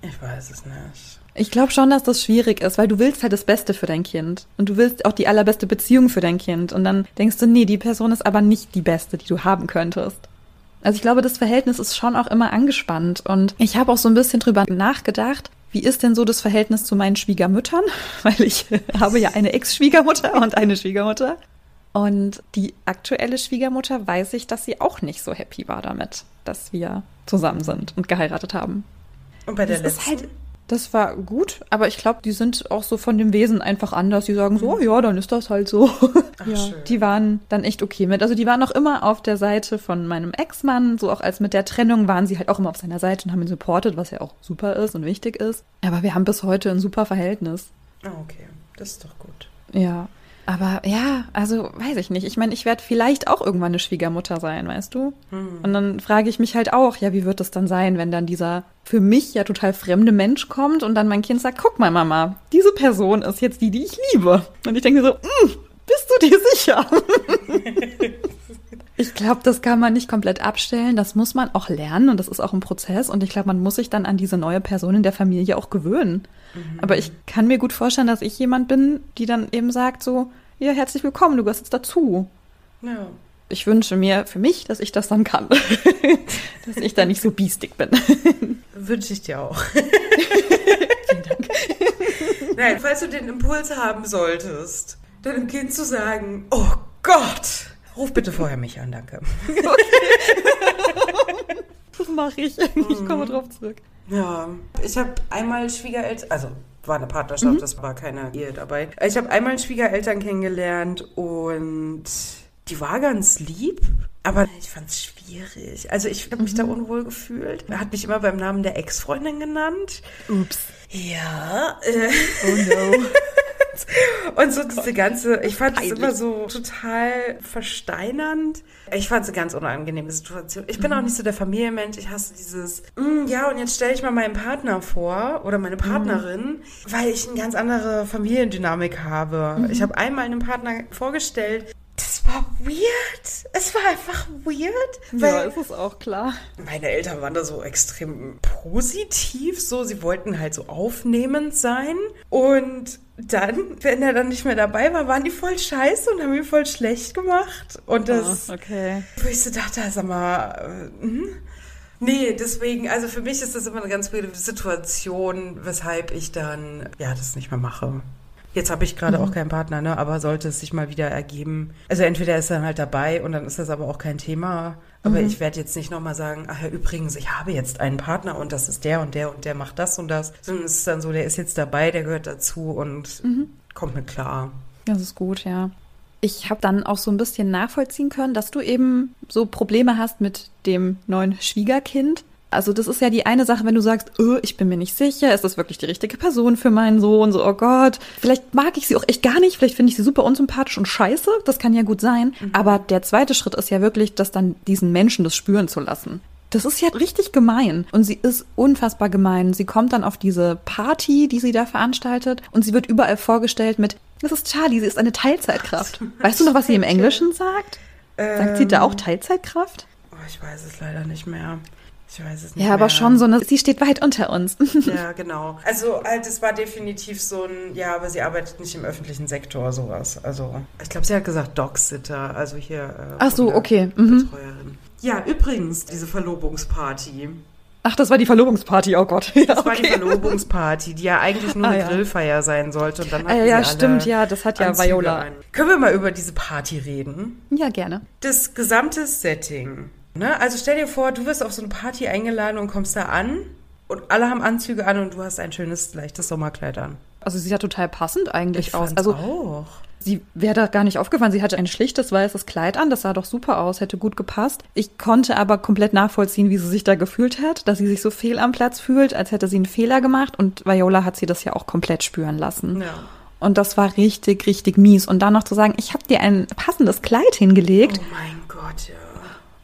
Ich weiß es nicht. Ich glaube schon, dass das schwierig ist, weil du willst halt das Beste für dein Kind. Und du willst auch die allerbeste Beziehung für dein Kind. Und dann denkst du, nee, die Person ist aber nicht die beste, die du haben könntest. Also ich glaube, das Verhältnis ist schon auch immer angespannt. Und ich habe auch so ein bisschen drüber nachgedacht, wie ist denn so das Verhältnis zu meinen Schwiegermüttern? Weil ich habe ja eine Ex-Schwiegermutter und eine Schwiegermutter. Und die aktuelle Schwiegermutter weiß ich, dass sie auch nicht so happy war damit, dass wir zusammen sind und geheiratet haben. Und bei der das letzten? Ist halt, das war gut, aber ich glaube, die sind auch so von dem Wesen einfach anders. Die sagen so, oh, ja, dann ist das halt so. Ach, ja, schön. die waren dann echt okay mit. Also die waren auch immer auf der Seite von meinem Ex-Mann, so auch als mit der Trennung waren sie halt auch immer auf seiner Seite und haben ihn supportet, was ja auch super ist und wichtig ist. Aber wir haben bis heute ein super Verhältnis. Ah, okay. Das ist doch gut. Ja. Aber ja, also weiß ich nicht. Ich meine, ich werde vielleicht auch irgendwann eine Schwiegermutter sein, weißt du? Hm. Und dann frage ich mich halt auch, ja, wie wird es dann sein, wenn dann dieser für mich ja total fremde Mensch kommt und dann mein Kind sagt, guck mal, Mama, diese Person ist jetzt die, die ich liebe. Und ich denke so, mm, bist du dir sicher? ich glaube, das kann man nicht komplett abstellen. Das muss man auch lernen und das ist auch ein Prozess. Und ich glaube, man muss sich dann an diese neue Person in der Familie auch gewöhnen. Mhm. Aber ich kann mir gut vorstellen, dass ich jemand bin, die dann eben sagt so, ja, herzlich willkommen, du gehörst jetzt dazu. Ja. Ich wünsche mir für mich, dass ich das dann kann. dass ich da nicht so biestig bin. Wünsche ich dir auch. Vielen Dank. Nein, falls du den Impuls haben solltest, deinem Kind zu sagen, oh Gott, ruf bitte vorher mich an, danke. Okay. das mache ich. Ich komme mhm. drauf zurück. Ja, ich habe einmal Schwiegereltern, also war eine Partnerschaft, mhm. das war keine Ehe dabei. Ich habe einmal Schwiegereltern kennengelernt und die war ganz lieb, aber ich fand es schwierig. Also ich habe mich mhm. da unwohl gefühlt. Er hat mich immer beim Namen der Ex-Freundin genannt. Ups. Ja. Äh. Oh no. Und so diese ganze, ich fand es immer so total versteinernd. Ich fand es eine ganz unangenehme Situation. Ich bin mhm. auch nicht so der Familienmensch. Ich hasse dieses, mm, ja, und jetzt stelle ich mal meinen Partner vor oder meine Partnerin, mhm. weil ich eine ganz andere Familiendynamik habe. Mhm. Ich habe einmal einen Partner vorgestellt, das war weird. Es war einfach weird. ja, ist es auch klar. Meine Eltern waren da so extrem positiv, so sie wollten halt so aufnehmend sein und dann, wenn er dann nicht mehr dabei war, waren die voll scheiße und haben ihn voll schlecht gemacht. Und das, oh, okay. wo ich so dachte, sag mal, äh, hm? Nee, deswegen, also für mich ist das immer eine ganz weirde Situation, weshalb ich dann, ja, das nicht mehr mache. Jetzt habe ich gerade mhm. auch keinen Partner, ne? aber sollte es sich mal wieder ergeben. Also entweder ist er dann halt dabei und dann ist das aber auch kein Thema. Aber mhm. ich werde jetzt nicht nochmal sagen, ach ja, übrigens, ich habe jetzt einen Partner und das ist der und der und der macht das und das. Sondern es ist dann so, der ist jetzt dabei, der gehört dazu und mhm. kommt mit klar. Das ist gut, ja. Ich habe dann auch so ein bisschen nachvollziehen können, dass du eben so Probleme hast mit dem neuen Schwiegerkind. Also das ist ja die eine Sache, wenn du sagst, oh, ich bin mir nicht sicher, ist das wirklich die richtige Person für meinen Sohn? So, oh Gott, vielleicht mag ich sie auch echt gar nicht, vielleicht finde ich sie super unsympathisch und scheiße, das kann ja gut sein. Mhm. Aber der zweite Schritt ist ja wirklich, das dann diesen Menschen das spüren zu lassen. Das ist ja richtig gemein. Und sie ist unfassbar gemein. Sie kommt dann auf diese Party, die sie da veranstaltet, und sie wird überall vorgestellt mit, das ist Charlie, sie ist eine Teilzeitkraft. Weißt du noch, was sie im Englischen sagt? Sagt sie da auch ähm, Teilzeitkraft? Oh, ich weiß es leider nicht mehr. Ich weiß es nicht. Ja, aber mehr. schon so eine, sie steht weit unter uns. ja, genau. Also halt, es war definitiv so ein, ja, aber sie arbeitet nicht im öffentlichen Sektor, sowas. Also, ich glaube, sie hat gesagt Dogsitter, also hier. Äh, Ach so, okay. Mhm. Betreuerin. Ja, übrigens, diese Verlobungsparty. Ach, das war die Verlobungsparty, oh Gott. Ja, das war die Verlobungsparty, die ja eigentlich nur ah, eine ja. Grillfeier sein sollte. Und dann ah, ja, stimmt, ja, das hat ja Anzüge Viola. An. Können wir mal über diese Party reden? Ja, gerne. Das gesamte Setting Ne? Also stell dir vor, du wirst auf so eine Party eingeladen und kommst da an und alle haben Anzüge an und du hast ein schönes, leichtes Sommerkleid an. Also sie ja total passend eigentlich Ich aus. Also auch. sie wäre da gar nicht aufgefallen. Sie hatte ein schlichtes weißes Kleid an, das sah doch super aus, hätte gut gepasst. Ich konnte aber komplett nachvollziehen, wie sie sich da gefühlt hat, dass sie sich so fehl am Platz fühlt, als hätte sie einen Fehler gemacht. Und Viola hat sie das ja auch komplett spüren lassen. Ja. Und das war richtig, richtig mies. Und dann noch zu sagen, ich habe dir ein passendes Kleid hingelegt. Oh mein Gott, ja.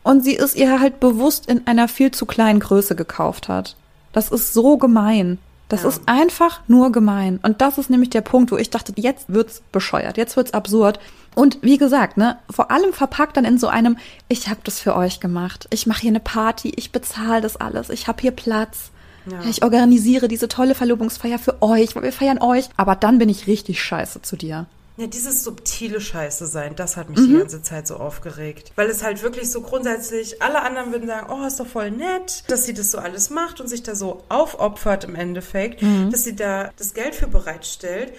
Und sie es ihr halt bewusst in einer viel zu kleinen Größe gekauft hat. Das ist so gemein. Das Ja. ist einfach nur gemein. Und das ist nämlich der Punkt, wo ich dachte, jetzt wird's bescheuert, jetzt wird's absurd. Und wie gesagt, ne, vor allem verpackt dann in so einem, ich habe das für euch gemacht. Ich mache hier eine Party, ich bezahle das alles, ich habe hier Platz. Ja. Ich organisiere diese tolle Verlobungsfeier für euch, weil wir feiern euch. Aber dann bin ich richtig scheiße zu dir. Ja, dieses subtile Scheiße sein, das hat mich Mhm. die ganze Zeit so aufgeregt. Weil es halt wirklich so grundsätzlich, alle anderen würden sagen, oh, ist doch voll nett, dass sie das so alles macht und sich da so aufopfert im Endeffekt, Mhm. dass sie da das Geld für bereitstellt.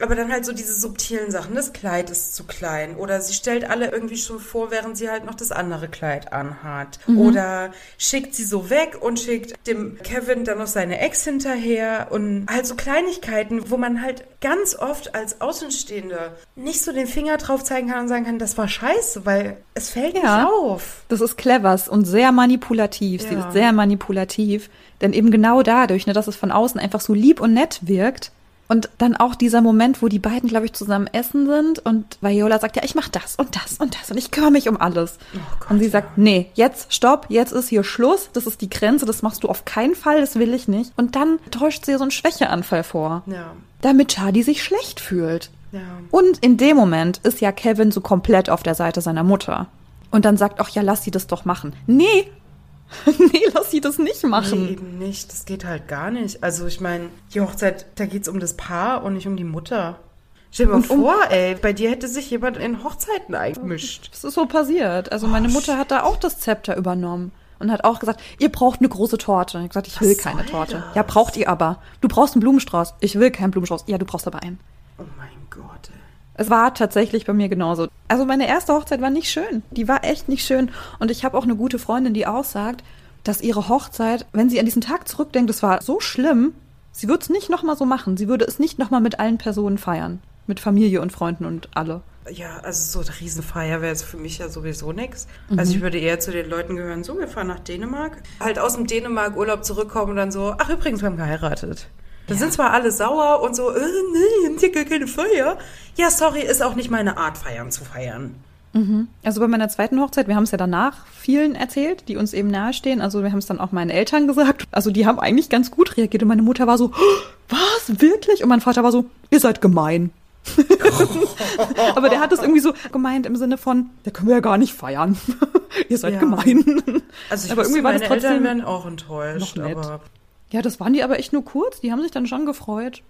Aber dann halt so diese subtilen Sachen, das Kleid ist zu klein oder sie stellt alle irgendwie schon vor, während sie halt noch das andere Kleid anhat. Mhm. Oder schickt sie so weg und schickt dem Kevin dann noch seine Ex hinterher und halt so Kleinigkeiten, wo man halt ganz oft als Außenstehende nicht so den Finger drauf zeigen kann und sagen kann, das war scheiße, weil es fällt Ja. nicht auf. Das ist clever und sehr manipulativ. Sie Ja. ist sehr manipulativ. Denn eben genau dadurch, ne, dass es von außen einfach so lieb und nett wirkt. Und dann auch dieser Moment, wo die beiden, glaube ich, zusammen essen sind und Viola sagt, ja, ich mach das und das und das und ich kümmere mich um alles. Oh Gott, und sie sagt, nee, jetzt stopp, jetzt ist hier Schluss, das ist die Grenze, das machst du auf keinen Fall, das will ich nicht. Und dann täuscht sie so einen Schwächeanfall vor, Ja, damit Charlie sich schlecht fühlt. ja. Und in dem Moment ist ja Kevin so komplett auf der Seite seiner Mutter. Und dann sagt auch, ja, lass sie das doch machen. Nee, nee, lass sie das nicht machen. Nee, eben nicht. Das geht halt gar nicht. Also ich meine, die Hochzeit, da geht's um das Paar und nicht um die Mutter. Stell dir mal Und um- vor, ey, bei dir hätte sich jemand in Hochzeiten eingemischt. Das ist so passiert. Also meine Oh, Mutter hat da auch das Zepter übernommen. Und hat auch gesagt, ihr braucht eine große Torte. Ich hab gesagt, ich will Was keine Torte. das? Ja, braucht ihr aber. Du brauchst einen Blumenstrauß. Ich will keinen Blumenstrauß. Ja, du brauchst aber einen. Oh mein Gott, ey. Es war tatsächlich bei mir genauso. Also meine erste Hochzeit war nicht schön. Die war echt nicht schön. Und ich habe auch eine gute Freundin, die auch sagt, dass ihre Hochzeit, wenn sie an diesen Tag zurückdenkt, das war so schlimm, sie würde es nicht nochmal so machen. Sie würde es nicht nochmal mit allen Personen feiern. Mit Familie und Freunden und alle. Ja, also so eine Riesenfeier wäre es für mich ja sowieso nix. Mhm. Also ich würde eher zu den Leuten gehören, so, wir fahren nach Dänemark. Halt aus dem Dänemark-Urlaub zurückkommen und dann so, ach übrigens, wir haben geheiratet. Da sind zwar alle sauer und so, äh, nee, haben hier gar keine Feier. Ja, sorry, ist auch nicht meine Art, Feiern zu feiern. Also bei meiner zweiten Hochzeit, wir haben es ja danach vielen erzählt, die uns eben nahestehen. Also wir haben es dann auch meinen Eltern gesagt. Also die haben eigentlich ganz gut reagiert. Und meine Mutter war so, was, wirklich? Und mein Vater war so, ihr seid gemein. Aber der hat es irgendwie so gemeint im Sinne von, da können wir ja gar nicht feiern. ihr seid Ja. gemein. Also ich aber irgendwie war das meine trotzdem Eltern wären auch enttäuscht, noch nett. aber Ja, das waren die aber echt nur kurz. Die haben sich dann schon gefreut.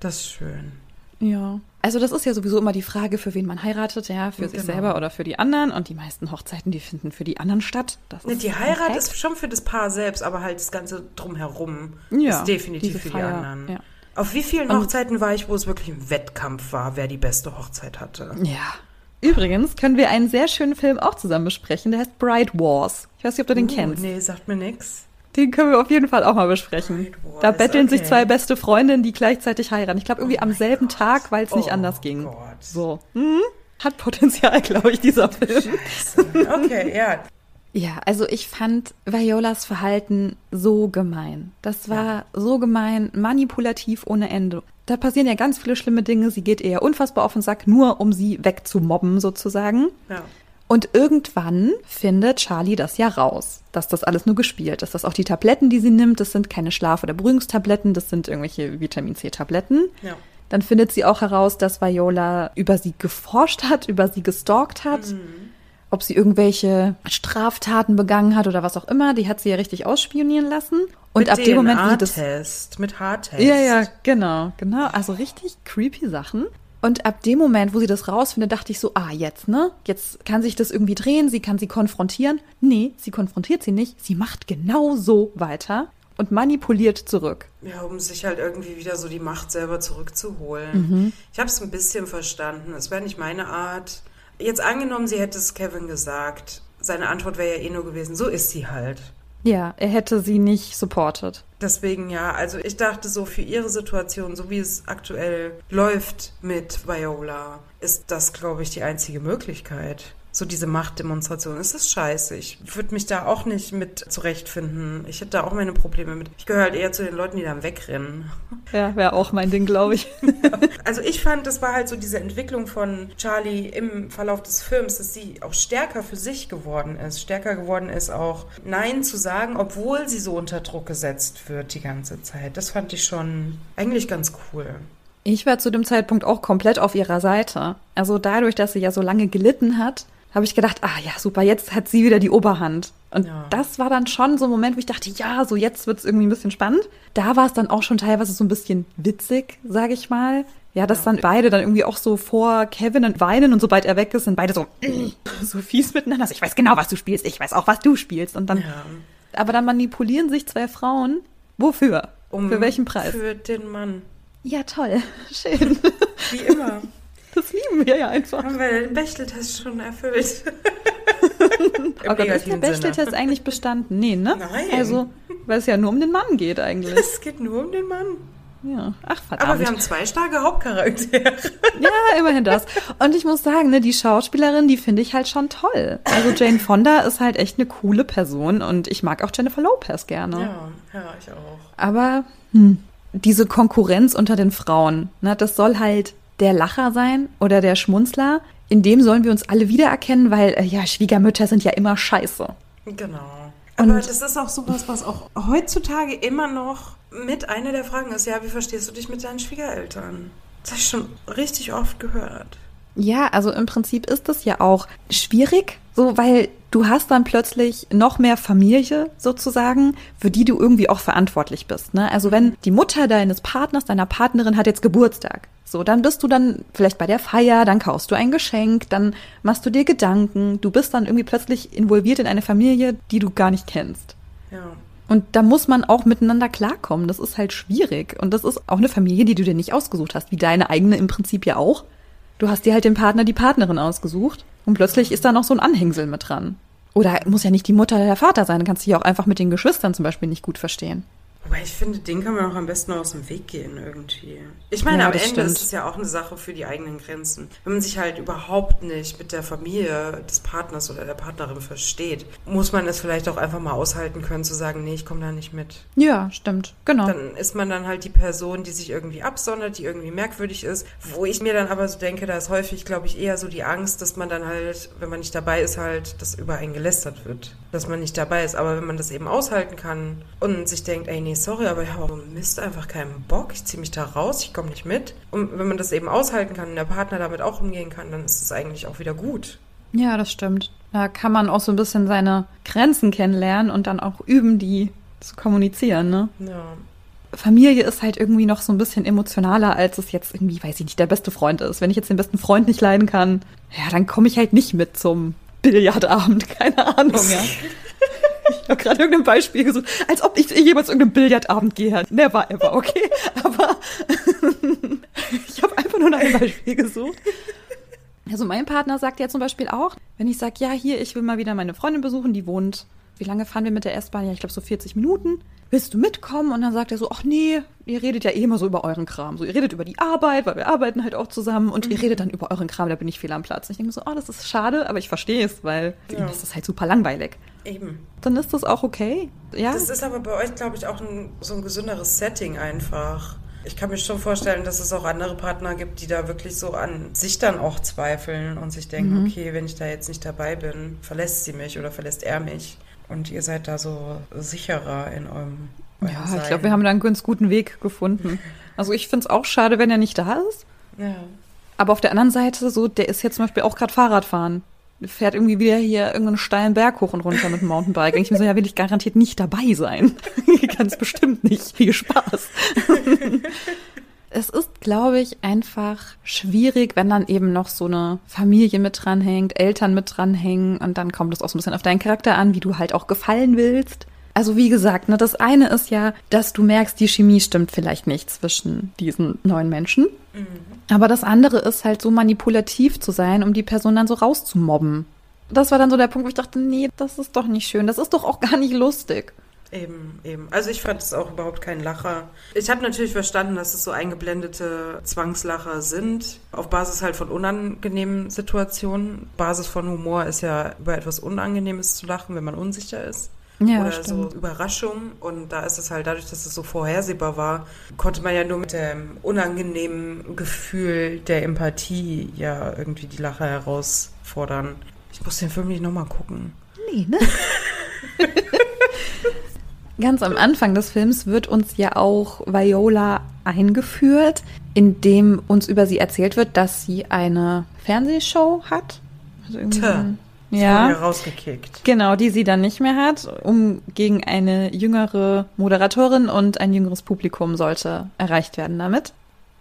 das ist schön. Ja. Also das ist ja sowieso immer die Frage, für wen man heiratet, ja, für sich Genau. selber oder für die anderen. Und die meisten Hochzeiten, die finden für die anderen statt. Das Ne, Die Heirat perfekt. ist schon für das Paar selbst, aber halt das Ganze drumherum Ja, ist definitiv für die anderen. ja. Auf wie vielen Und- Hochzeiten war ich, wo es wirklich ein Wettkampf war, wer die beste Hochzeit hatte? Ja. Übrigens können wir einen sehr schönen Film auch zusammen besprechen, der heißt Bride Wars. Ich weiß nicht, ob du den Uh, kennst. Nee, sagt mir nix. Den können wir auf jeden Fall auch mal besprechen. Da betteln sich okay. zwei beste Freundinnen, die gleichzeitig heiraten. Ich glaube irgendwie Oh am selben Gott. Tag, weil es nicht Oh anders ging. Gott. So. Mhm. Hat Potenzial, glaube ich, dieser Film. Okay, ja. Ja, also ich fand Violas Verhalten so gemein. Das war so gemein, manipulativ ohne Ende. Da passieren ja ganz viele schlimme Dinge. Sie geht eher unfassbar auf den Sack, nur um sie wegzumobben sozusagen. ja. Und irgendwann findet Charlie das ja raus, dass das alles nur gespielt ist. Dass auch die Tabletten, die sie nimmt, das sind keine Schlaf- oder Beruhigungstabletten, das sind irgendwelche Vitamin C-Tabletten. Ja. Dann findet sie auch heraus, dass Viola über sie geforscht hat, über sie gestalkt hat. Ob sie irgendwelche Straftaten begangen hat oder was auch immer, die hat sie ja richtig ausspionieren lassen. Und Mit ab dem Moment, wo sie das mit Haartest. ja, ja, genau, genau. Also richtig creepy Sachen. Und ab dem Moment, wo sie das rausfindet, dachte ich so, ah, jetzt, ne? Jetzt kann sich das irgendwie drehen, sie kann sie konfrontieren. Nee, sie konfrontiert sie nicht. Sie macht genau so weiter und manipuliert zurück. Ja, um sich halt irgendwie wieder so die Macht selber zurückzuholen. Mhm. Ich habe es ein bisschen verstanden. Es wäre nicht meine Art. Jetzt angenommen, sie hätte es Kevin gesagt. Seine Antwort wäre ja eh nur gewesen, so ist sie halt. Ja, er hätte sie nicht supported. Deswegen ja, also ich dachte so für ihre Situation, so wie es aktuell läuft mit Viola, ist das, glaube ich, die einzige Möglichkeit so diese Machtdemonstration. Es ist scheiße. Ich würde mich da auch nicht mit zurechtfinden. Ich hätte da auch meine Probleme mit. Ich gehöre halt eher zu den Leuten, die dann wegrennen. Ja, wäre auch mein Ding, glaube ich. also ich fand, das war halt so diese Entwicklung von Charlie im Verlauf des Films, dass sie auch stärker für sich geworden ist. Stärker geworden ist auch Nein zu sagen, obwohl sie so unter Druck gesetzt wird die ganze Zeit. Das fand ich schon eigentlich ganz cool. Ich war zu dem Zeitpunkt auch komplett auf ihrer Seite. Also dadurch, dass sie ja so lange gelitten hat, habe ich gedacht, ah ja, super, jetzt hat sie wieder die Oberhand. Und ja. das war dann schon so ein Moment, wo ich dachte, ja, so jetzt wird es irgendwie ein bisschen spannend. Da war es dann auch schon teilweise so ein bisschen witzig, sage ich mal. Ja, dass ja. dann beide dann irgendwie auch so vor Kevin und weinen und sobald er weg ist, sind beide so, so fies miteinander. Also ich weiß genau, was du spielst, ich weiß auch, was du spielst. Und dann, ja. aber dann manipulieren sich zwei Frauen. Wofür? Um, für welchen Preis? Für den Mann. Ja, toll. Schön. Wie immer. Das lieben wir ja einfach. Haben wir den Bechteltest schon erfüllt? oh Gott, ist der Bechteltest eigentlich bestanden? Nee, ne? Nein. Also, weil es ja nur um den Mann geht eigentlich. Es geht nur um den Mann. Ja, ach verdammt. Aber wir haben zwei starke Hauptcharaktere. ja, immerhin das. Und ich muss sagen, ne, die Schauspielerin, die finde ich halt schon toll. Also Jane Fonda ist halt echt eine coole Person und ich mag auch Jennifer Lopez gerne. Ja, ja, ich auch. Aber hm, diese Konkurrenz unter den Frauen, ne, das soll halt der Lacher sein oder der Schmunzler. In dem sollen wir uns alle wiedererkennen, weil äh, ja, Schwiegermütter sind ja immer scheiße. Genau. Aber das ist auch sowas, was auch heutzutage immer noch mit einer der Fragen ist. Ja, wie verstehst du dich mit deinen Schwiegereltern? Das habe ich schon richtig oft gehört. Ja, also im Prinzip ist das ja auch schwierig, so weil du hast dann plötzlich noch mehr Familie sozusagen, für die du irgendwie auch verantwortlich bist. Ne? Also wenn die Mutter deines Partners, deiner Partnerin hat jetzt Geburtstag, so, dann bist du dann vielleicht bei der Feier, dann kaufst du ein Geschenk, dann machst du dir Gedanken, du bist dann irgendwie plötzlich involviert in eine Familie, die du gar nicht kennst. Ja. Und da muss man auch miteinander klarkommen. Das ist halt schwierig. Und das ist auch eine Familie, die du dir nicht ausgesucht hast, wie deine eigene im Prinzip ja auch. Du hast dir halt den Partner, die Partnerin ausgesucht. Und plötzlich ist da noch so ein Anhängsel mit dran. Oder muss ja nicht die Mutter oder der Vater sein, dann kannst du dich auch einfach mit den Geschwistern zum Beispiel nicht gut verstehen. Wobei ich finde, den kann man auch am besten aus dem Weg gehen irgendwie. Ich meine, ja, am Ende stimmt. ist es ja auch eine Sache für die eigenen Grenzen. Wenn man sich halt überhaupt nicht mit der Familie des Partners oder der Partnerin versteht, muss man es vielleicht auch einfach mal aushalten können, zu sagen, nee, ich komme da nicht mit. Ja, stimmt, genau. Dann ist man dann halt die Person, die sich irgendwie absondert, die irgendwie merkwürdig ist. Wo ich mir dann aber so denke, da ist häufig, glaube ich, eher so die Angst, dass man dann halt, wenn man nicht dabei ist, halt, dass über einen gelästert wird. Dass man nicht dabei ist. Aber wenn man das eben aushalten kann und sich denkt, ey, nee, nee, sorry, aber ich habe Mist einfach keinen Bock. Ich ziehe mich da raus, ich komme nicht mit. Und wenn man das eben aushalten kann und der Partner damit auch umgehen kann, dann ist es eigentlich auch wieder gut. Ja, das stimmt. Da kann man auch so ein bisschen seine Grenzen kennenlernen und dann auch üben, die zu kommunizieren, ne? Ja. Familie ist halt irgendwie noch so ein bisschen emotionaler, als es jetzt irgendwie, weiß ich nicht, der beste Freund ist. Wenn ich jetzt den besten Freund nicht leiden kann, ja, dann komme ich halt nicht mit zum Billardabend, keine Ahnung, ja. Ich habe gerade irgendein Beispiel gesucht, als ob ich jemals irgendeinen Billardabend gehe. Never ever, okay? Aber ich habe einfach nur nach einem Beispiel gesucht. Also mein Partner sagt ja zum Beispiel auch, wenn ich sage, ja, hier, ich will mal wieder meine Freundin besuchen, die wohnt, wie lange fahren wir mit der S-Bahn? Ja, ich glaube so 40 Minuten. Willst du mitkommen? Und dann sagt er so, ach nee, ihr redet ja eh immer so über euren Kram. So, ihr redet über die Arbeit, weil wir arbeiten halt auch zusammen und mhm. ihr redet dann über euren Kram, da bin ich fehl am Platz. Und ich denke mir so, oh, das ist schade, aber ich verstehe es, weil für ja. ihn ist das halt super langweilig. Eben. Dann ist das auch okay. Ja. Das ist aber bei euch, glaube ich, auch ein, so ein gesünderes Setting einfach. Ich kann mir schon vorstellen, dass es auch andere Partner gibt, die da wirklich so an sich dann auch zweifeln und sich denken, mhm. okay, wenn ich da jetzt nicht dabei bin, verlässt sie mich oder verlässt er mich. Und ihr seid da so sicherer in eurem. Ja, Sein. ich glaube, wir haben da einen ganz guten Weg gefunden. Also ich finde es auch schade, wenn er nicht da ist. Ja. Aber auf der anderen Seite, so, der ist jetzt zum Beispiel auch gerade Fahrradfahren fährt irgendwie wieder hier irgendeinen steilen Berg hoch und runter mit dem Mountainbike. Und ich mir so, ja, will ich garantiert nicht dabei sein. Ganz bestimmt nicht. Viel Spaß. es ist, glaube ich, einfach schwierig, wenn dann eben noch so eine Familie mit dranhängt, Eltern mit dranhängen und dann kommt es auch so ein bisschen auf deinen Charakter an, wie du halt auch gefallen willst. Also wie gesagt, ne, das eine ist ja, dass du merkst, die Chemie stimmt vielleicht nicht zwischen diesen neuen Menschen. Mhm. Aber das andere ist halt so manipulativ zu sein, um die Person dann so rauszumobben. das war dann so der Punkt, wo ich dachte, nee, das ist doch nicht schön. Das ist doch auch gar nicht lustig. Eben, eben. Also ich fand es auch überhaupt kein Lacher. Ich habe natürlich verstanden, dass es so eingeblendete Zwangslacher sind, auf Basis halt von unangenehmen Situationen. Basis von Humor ist ja über etwas Unangenehmes zu lachen, wenn man unsicher ist. Ja, oder stimmt. so Überraschung. Und da ist es halt dadurch, dass es so vorhersehbar war, konnte man ja nur mit dem unangenehmen Gefühl der Empathie ja irgendwie die Lacher herausfordern. Ich muss den Film nicht nochmal gucken. Nee, ne? Ganz am Anfang des Films wird uns ja auch Viola eingeführt, indem uns über sie erzählt wird, dass sie eine Fernsehshow hat. Also irgendwie ja. rausgekickt. Genau, die sie dann nicht mehr hat, um gegen eine jüngere Moderatorin und ein jüngeres Publikum sollte erreicht werden damit.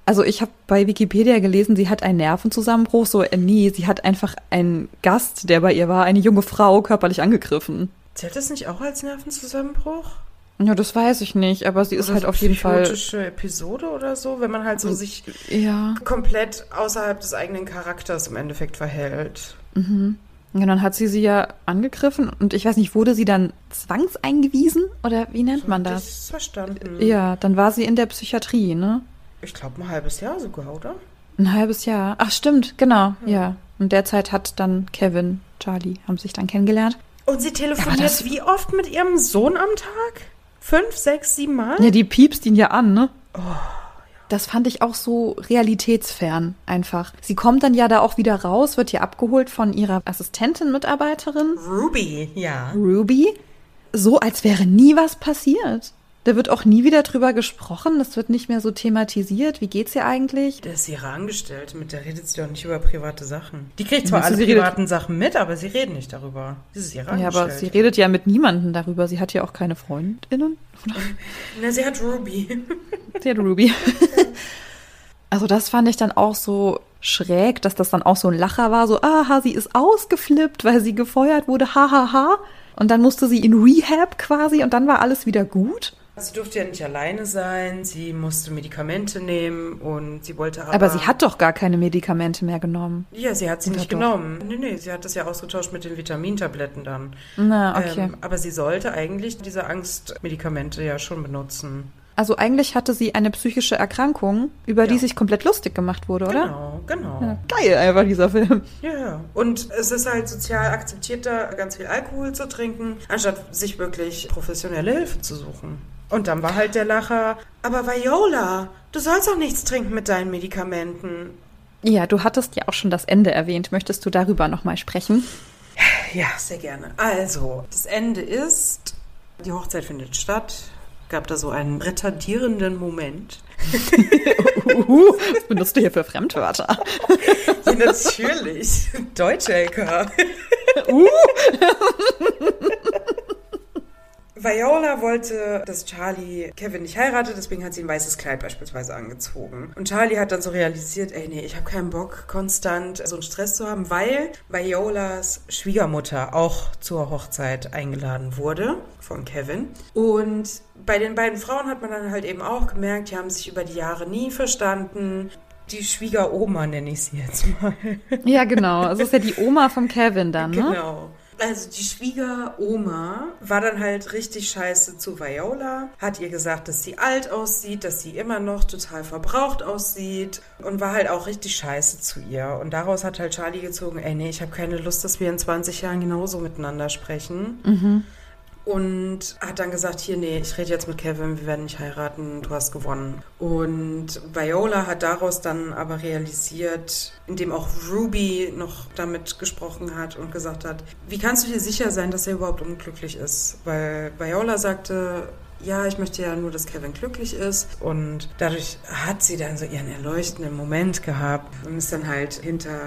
Also ich habe bei Wikipedia gelesen, sie hat einen Nervenzusammenbruch. So, äh, nee, sie hat einfach einen Gast, der bei ihr war, eine junge Frau, körperlich angegriffen. Zählt das nicht auch als Nervenzusammenbruch? Ja, das weiß ich nicht, aber sie ist Oder halt so auf jeden Fall. psychotische Episode oder so, wenn man halt so sich Ja. komplett außerhalb des eigenen Charakters im Endeffekt verhält. Ja, dann hat sie sie ja angegriffen und ich weiß nicht, wurde sie dann zwangseingewiesen oder wie nennt man Das das? ist verstanden. Ja, dann war sie in der Psychiatrie, ne? Ich glaube ein halbes Jahr sogar, oder? Ein halbes Jahr. Ach, stimmt, genau, ja. Und derzeit hat dann Kevin, Charlie, haben sich dann kennengelernt. Und sie telefoniert wie oft mit ihrem Sohn am Tag? Fünf, sechs, sieben Mal? Ja, die piepst ihn ja an, ne? Das fand ich auch so realitätsfern einfach. Sie kommt dann ja da auch wieder raus, wird hier abgeholt von ihrer Assistentin, Mitarbeiterin, Ruby, ja. Ruby. So, als wäre nie was passiert. Da wird auch nie wieder drüber gesprochen. Das wird nicht mehr so thematisiert. Wie geht's ihr eigentlich? Der ist ihre Angestellte, mit der redet sie doch nicht über private Sachen. Die kriegt zwar alle redet- privaten Sachen mit, aber sie reden nicht darüber. Das ist ihre Ja, Angestellte. aber sie redet ja mit niemandem darüber. Sie hat ja auch keine Freundinnen. Na, sie hat Ruby. Sie hat Ruby. Also das fand ich dann auch so schräg, dass das dann auch so ein Lacher war, so, aha, sie ist ausgeflippt, weil sie gefeuert wurde, hahaha. Ha, ha. Und dann musste sie in Rehab quasi und dann war alles wieder gut. Sie durfte ja nicht alleine sein, sie musste Medikamente nehmen und sie wollte aber... Aber sie hat doch gar keine Medikamente mehr genommen. Ja, sie hat sie Oder nicht doch? genommen. Nee, nee, sie hat das ja ausgetauscht mit den Vitamintabletten dann. Na, okay. Ähm, aber sie sollte eigentlich diese Angstmedikamente ja schon benutzen. Also eigentlich hatte sie eine psychische Erkrankung, über die Ja. sich komplett lustig gemacht wurde, oder? Genau, genau. Ja, geil einfach dieser Film. Ja, ja. Und es ist halt sozial akzeptierter, ganz viel Alkohol zu trinken, anstatt sich wirklich professionelle Hilfe zu suchen. Und dann war halt der Lacher, aber Viola, du sollst doch nichts trinken mit deinen Medikamenten. Ja, du hattest ja auch schon das Ende erwähnt. Möchtest du darüber nochmal sprechen? Ja, sehr gerne. Also, das Ende ist, die Hochzeit findet statt. Gab da so einen retardierenden Moment. Uhu, was benutzt du hier für Fremdwörter? Ja, natürlich. Deutsche LK. Uh. Viola wollte, dass Charlie Kevin nicht heiratet, deswegen hat sie ein weißes Kleid beispielsweise angezogen. Und Charlie hat dann so realisiert, ey, nee, ich habe keinen Bock, konstant so einen Stress zu haben, weil Violas Schwiegermutter auch zur Hochzeit eingeladen wurde von Kevin. Und bei den beiden Frauen hat man dann halt eben auch gemerkt, die haben sich über die Jahre nie verstanden. Die Schwiegeroma nenne ich sie jetzt mal. Ja, genau. Also ist ja die Oma vom Kevin dann, ne? Genau. Also die Schwiegeroma war dann halt richtig scheiße zu Viola, hat ihr gesagt, dass sie alt aussieht, dass sie immer noch total verbraucht aussieht und war halt auch richtig scheiße zu ihr. Und daraus hat halt Charlie gezogen, ey nee, ich habe keine Lust, dass wir in 20 Jahren genauso miteinander sprechen. Und hat dann gesagt, hier, nee, ich rede jetzt mit Kevin, wir werden nicht heiraten, du hast gewonnen. Und Viola hat daraus dann aber realisiert, indem auch Ruby noch damit gesprochen hat und gesagt hat, wie kannst du dir sicher sein, dass er überhaupt unglücklich ist? Weil Viola sagte, ja, ich möchte ja nur, dass Kevin glücklich ist. Und dadurch hat sie dann so ihren erleuchtenden Moment gehabt und ist dann halt hinter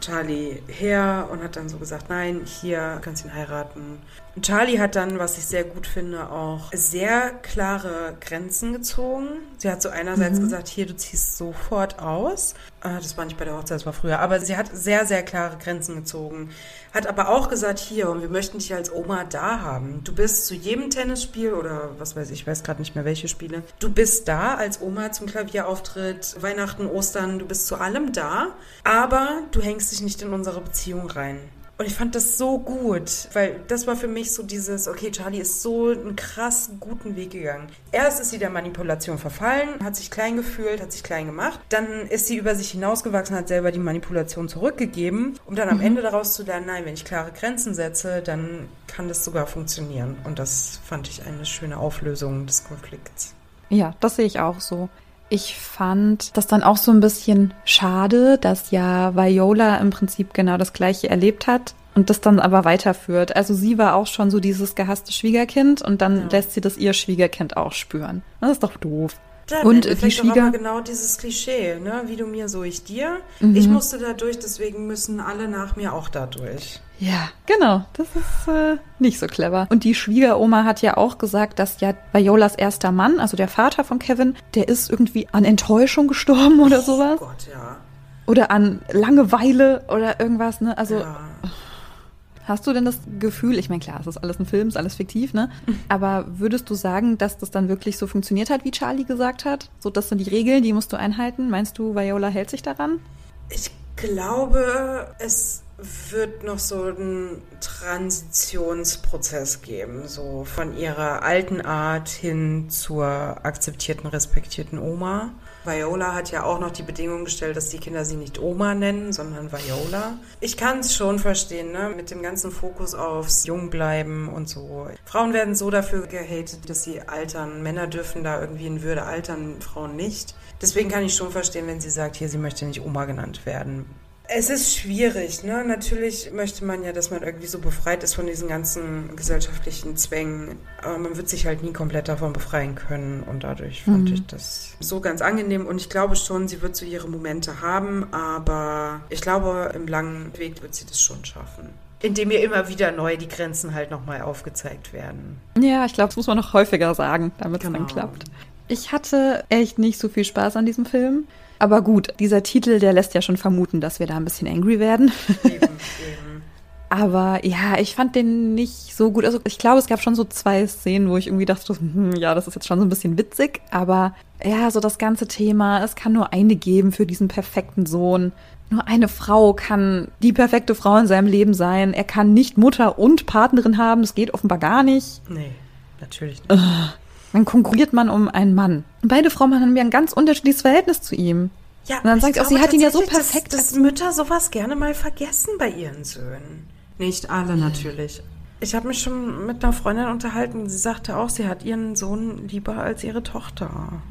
Charlie her und hat dann so gesagt, nein, hier kannst du ihn heiraten. Und Charlie hat dann, was ich sehr gut finde, auch sehr klare Grenzen gezogen. Sie hat so einerseits gesagt, hier, du ziehst sofort aus. Äh, Das war nicht bei der Hochzeit, das war früher. Aber sie hat sehr, sehr klare Grenzen gezogen. Hat aber auch gesagt, hier, und wir möchten dich als Oma da haben. Du bist zu jedem Tennisspiel oder was weiß ich, ich weiß gerade nicht mehr welche Spiele. Du bist da als Oma zum Klavierauftritt, Weihnachten, Ostern, du bist zu allem da. Aber du hängst dich nicht in unsere Beziehung rein. Und ich fand das so gut, weil das war für mich so dieses, okay, Charlie ist so einen krass guten Weg gegangen. Erst ist sie der Manipulation verfallen, hat sich klein gefühlt, hat sich klein gemacht. Dann ist sie über sich hinausgewachsen, hat selber die Manipulation zurückgegeben, um dann am mhm. Ende daraus zu lernen, nein, wenn ich klare Grenzen setze, dann kann das sogar funktionieren. Und das fand ich eine schöne Auflösung des Konflikts. Ja, das sehe ich auch so. Ich fand das dann auch so ein bisschen schade, dass ja Viola im Prinzip genau das gleiche erlebt hat und das dann aber weiterführt. Also sie war auch schon so dieses gehasste Schwiegerkind und dann ja. lässt sie das ihr Schwiegerkind auch spüren. Das ist doch doof. Ja, und die Schwieger genau dieses Klischee, ne? Wie du mir, so ich dir. Mhm. Ich musste da durch, deswegen müssen alle nach mir auch da durch. Ja, genau. Das ist äh, nicht so clever. Und die Schwiegeroma hat ja auch gesagt, dass ja Violas erster Mann, also der Vater von Kevin, der ist irgendwie an Enttäuschung gestorben oder oh sowas. Oh Gott, ja. Oder an Langeweile oder irgendwas, ne? Also. Ja. Hast du denn das Gefühl, ich meine, klar, es ist alles ein Film, es ist alles fiktiv, ne? Aber würdest du sagen, dass das dann wirklich so funktioniert hat, wie Charlie gesagt hat? So, das sind die Regeln, die musst du einhalten. Meinst du, Viola hält sich daran? Ich glaube, es wird noch so einen Transitionsprozess geben, so von ihrer alten Art hin zur akzeptierten, respektierten Oma. Viola hat ja auch noch die Bedingung gestellt, dass die Kinder sie nicht Oma nennen, sondern Viola. Ich kann es schon verstehen, ne? mit dem ganzen Fokus aufs Jungbleiben und so. Frauen werden so dafür gehatet, dass sie altern. Männer dürfen da irgendwie in Würde altern, Frauen nicht. Deswegen kann ich schon verstehen, wenn sie sagt, hier, sie möchte nicht Oma genannt werden. Es ist schwierig, ne? Natürlich möchte man ja, dass man irgendwie so befreit ist von diesen ganzen gesellschaftlichen Zwängen. Aber man wird sich halt nie komplett davon befreien können. Und dadurch fand mhm. ich das so ganz angenehm. Und ich glaube schon, sie wird so ihre Momente haben. Aber ich glaube, im langen Weg wird sie das schon schaffen. Indem ihr immer wieder neu die Grenzen halt nochmal aufgezeigt werden. Ja, ich glaube, das muss man noch häufiger sagen, damit es genau. dann klappt. Ich hatte echt nicht so viel Spaß an diesem Film. Aber gut, dieser Titel, der lässt ja schon vermuten, dass wir da ein bisschen angry werden. Eben, eben. Aber ja, ich fand den nicht so gut. Also ich glaube, es gab schon so zwei Szenen, wo ich irgendwie dachte, hm, ja, das ist jetzt schon so ein bisschen witzig. Aber ja, so das ganze Thema, es kann nur eine geben für diesen perfekten Sohn. Nur eine Frau kann die perfekte Frau in seinem Leben sein. Er kann nicht Mutter und Partnerin haben. Das geht offenbar gar nicht. Nee, natürlich nicht. Dann konkurriert man um einen Mann. Und beide Frauen haben ja ein ganz unterschiedliches Verhältnis zu ihm. Ja, und dann sagt sie auch, sie hat ihn ja so perfekt. Dass, dass Mütter sowas gerne mal vergessen bei ihren Söhnen. Nicht alle natürlich. Ich habe mich schon mit einer Freundin unterhalten, sie sagte auch, sie hat ihren Sohn lieber als ihre Tochter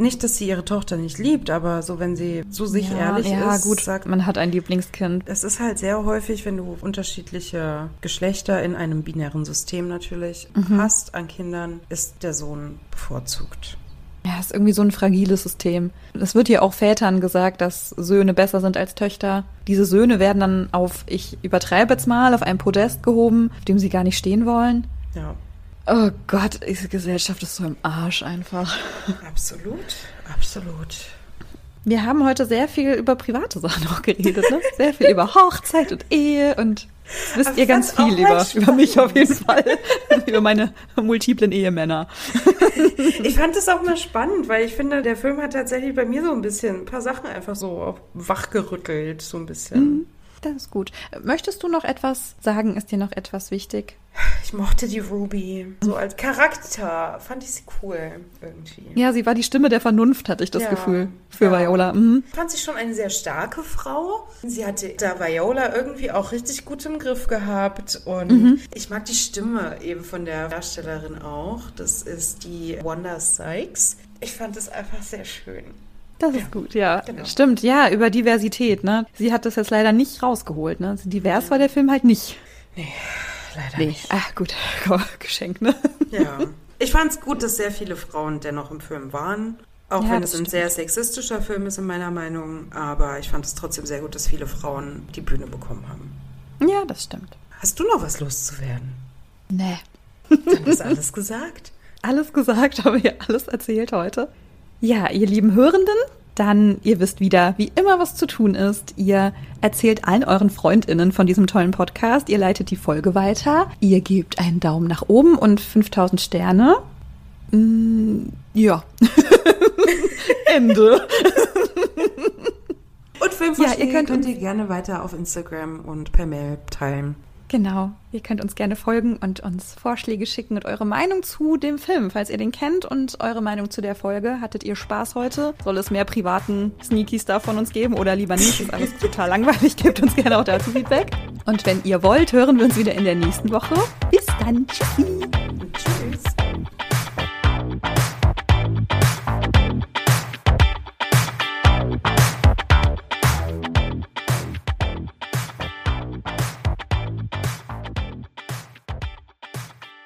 nicht, dass sie ihre Tochter nicht liebt, aber so, wenn sie so sich ja, ehrlich ja, ist. Gut, sagt, man hat ein Lieblingskind. Es ist halt sehr häufig, wenn du unterschiedliche Geschlechter in einem binären System natürlich mhm. hast an Kindern, ist der Sohn bevorzugt. Ja, ist irgendwie so ein fragiles System. Es wird ja auch Vätern gesagt, dass Söhne besser sind als Töchter. Diese Söhne werden dann auf, ich übertreibe jetzt mal, auf einem Podest gehoben, auf dem sie gar nicht stehen wollen. Ja. Oh Gott, diese Gesellschaft ist so im Arsch einfach. Absolut, absolut. Wir haben heute sehr viel über private Sachen auch geredet, ne? Sehr viel über Hochzeit und Ehe und wisst Aber ihr ganz viel über, über mich auf jeden Fall. über meine multiplen Ehemänner. ich fand es auch mal spannend, weil ich finde, der Film hat tatsächlich bei mir so ein bisschen ein paar Sachen einfach so wachgerüttelt, so ein bisschen. Mhm. Das ist gut. Möchtest du noch etwas sagen? Ist dir noch etwas wichtig? Ich mochte die Ruby. So als Charakter fand ich sie cool irgendwie. Ja, sie war die Stimme der Vernunft, hatte ich das ja, Gefühl, für ja. Viola. Mhm. Fand sie schon eine sehr starke Frau. Sie hatte da Viola irgendwie auch richtig gut im Griff gehabt. Und mhm. ich mag die Stimme eben von der Darstellerin auch. Das ist die Wanda Sykes. Ich fand es einfach sehr schön. Das ist gut, ja. Genau. Stimmt, ja, über Diversität, ne? Sie hat das jetzt leider nicht rausgeholt, ne? Divers ja. war der Film halt nicht. Nee, leider nee. nicht. Ach gut, Geschenk, ne? Ja. Ich fand es gut, dass sehr viele Frauen dennoch im Film waren. Auch ja, wenn es ein stimmt. sehr sexistischer Film ist, in meiner Meinung. Aber ich fand es trotzdem sehr gut, dass viele Frauen die Bühne bekommen haben. Ja, das stimmt. Hast du noch was loszuwerden? Nee. Dann ist alles gesagt. Alles gesagt, habe ich alles erzählt heute. Ja, ihr lieben Hörenden, dann ihr wisst wieder, wie immer, was zu tun ist. Ihr erzählt allen euren Freundinnen von diesem tollen Podcast. Ihr leitet die Folge weiter. Ihr gebt einen Daumen nach oben und 5000 Sterne. Mm, ja. Ende. und Filmvorschläge Ja, ihr könnt könnt ihr gerne weiter auf Instagram und per Mail teilen. Genau. Ihr könnt uns gerne folgen und uns Vorschläge schicken und eure Meinung zu dem Film, falls ihr den kennt und eure Meinung zu der Folge. Hattet ihr Spaß heute? Soll es mehr privaten Sneaky Stuff von uns geben oder lieber nicht? Ist alles total langweilig. Gebt uns gerne auch dazu Feedback. Und wenn ihr wollt, hören wir uns wieder in der nächsten Woche. Bis dann. Tschüssi.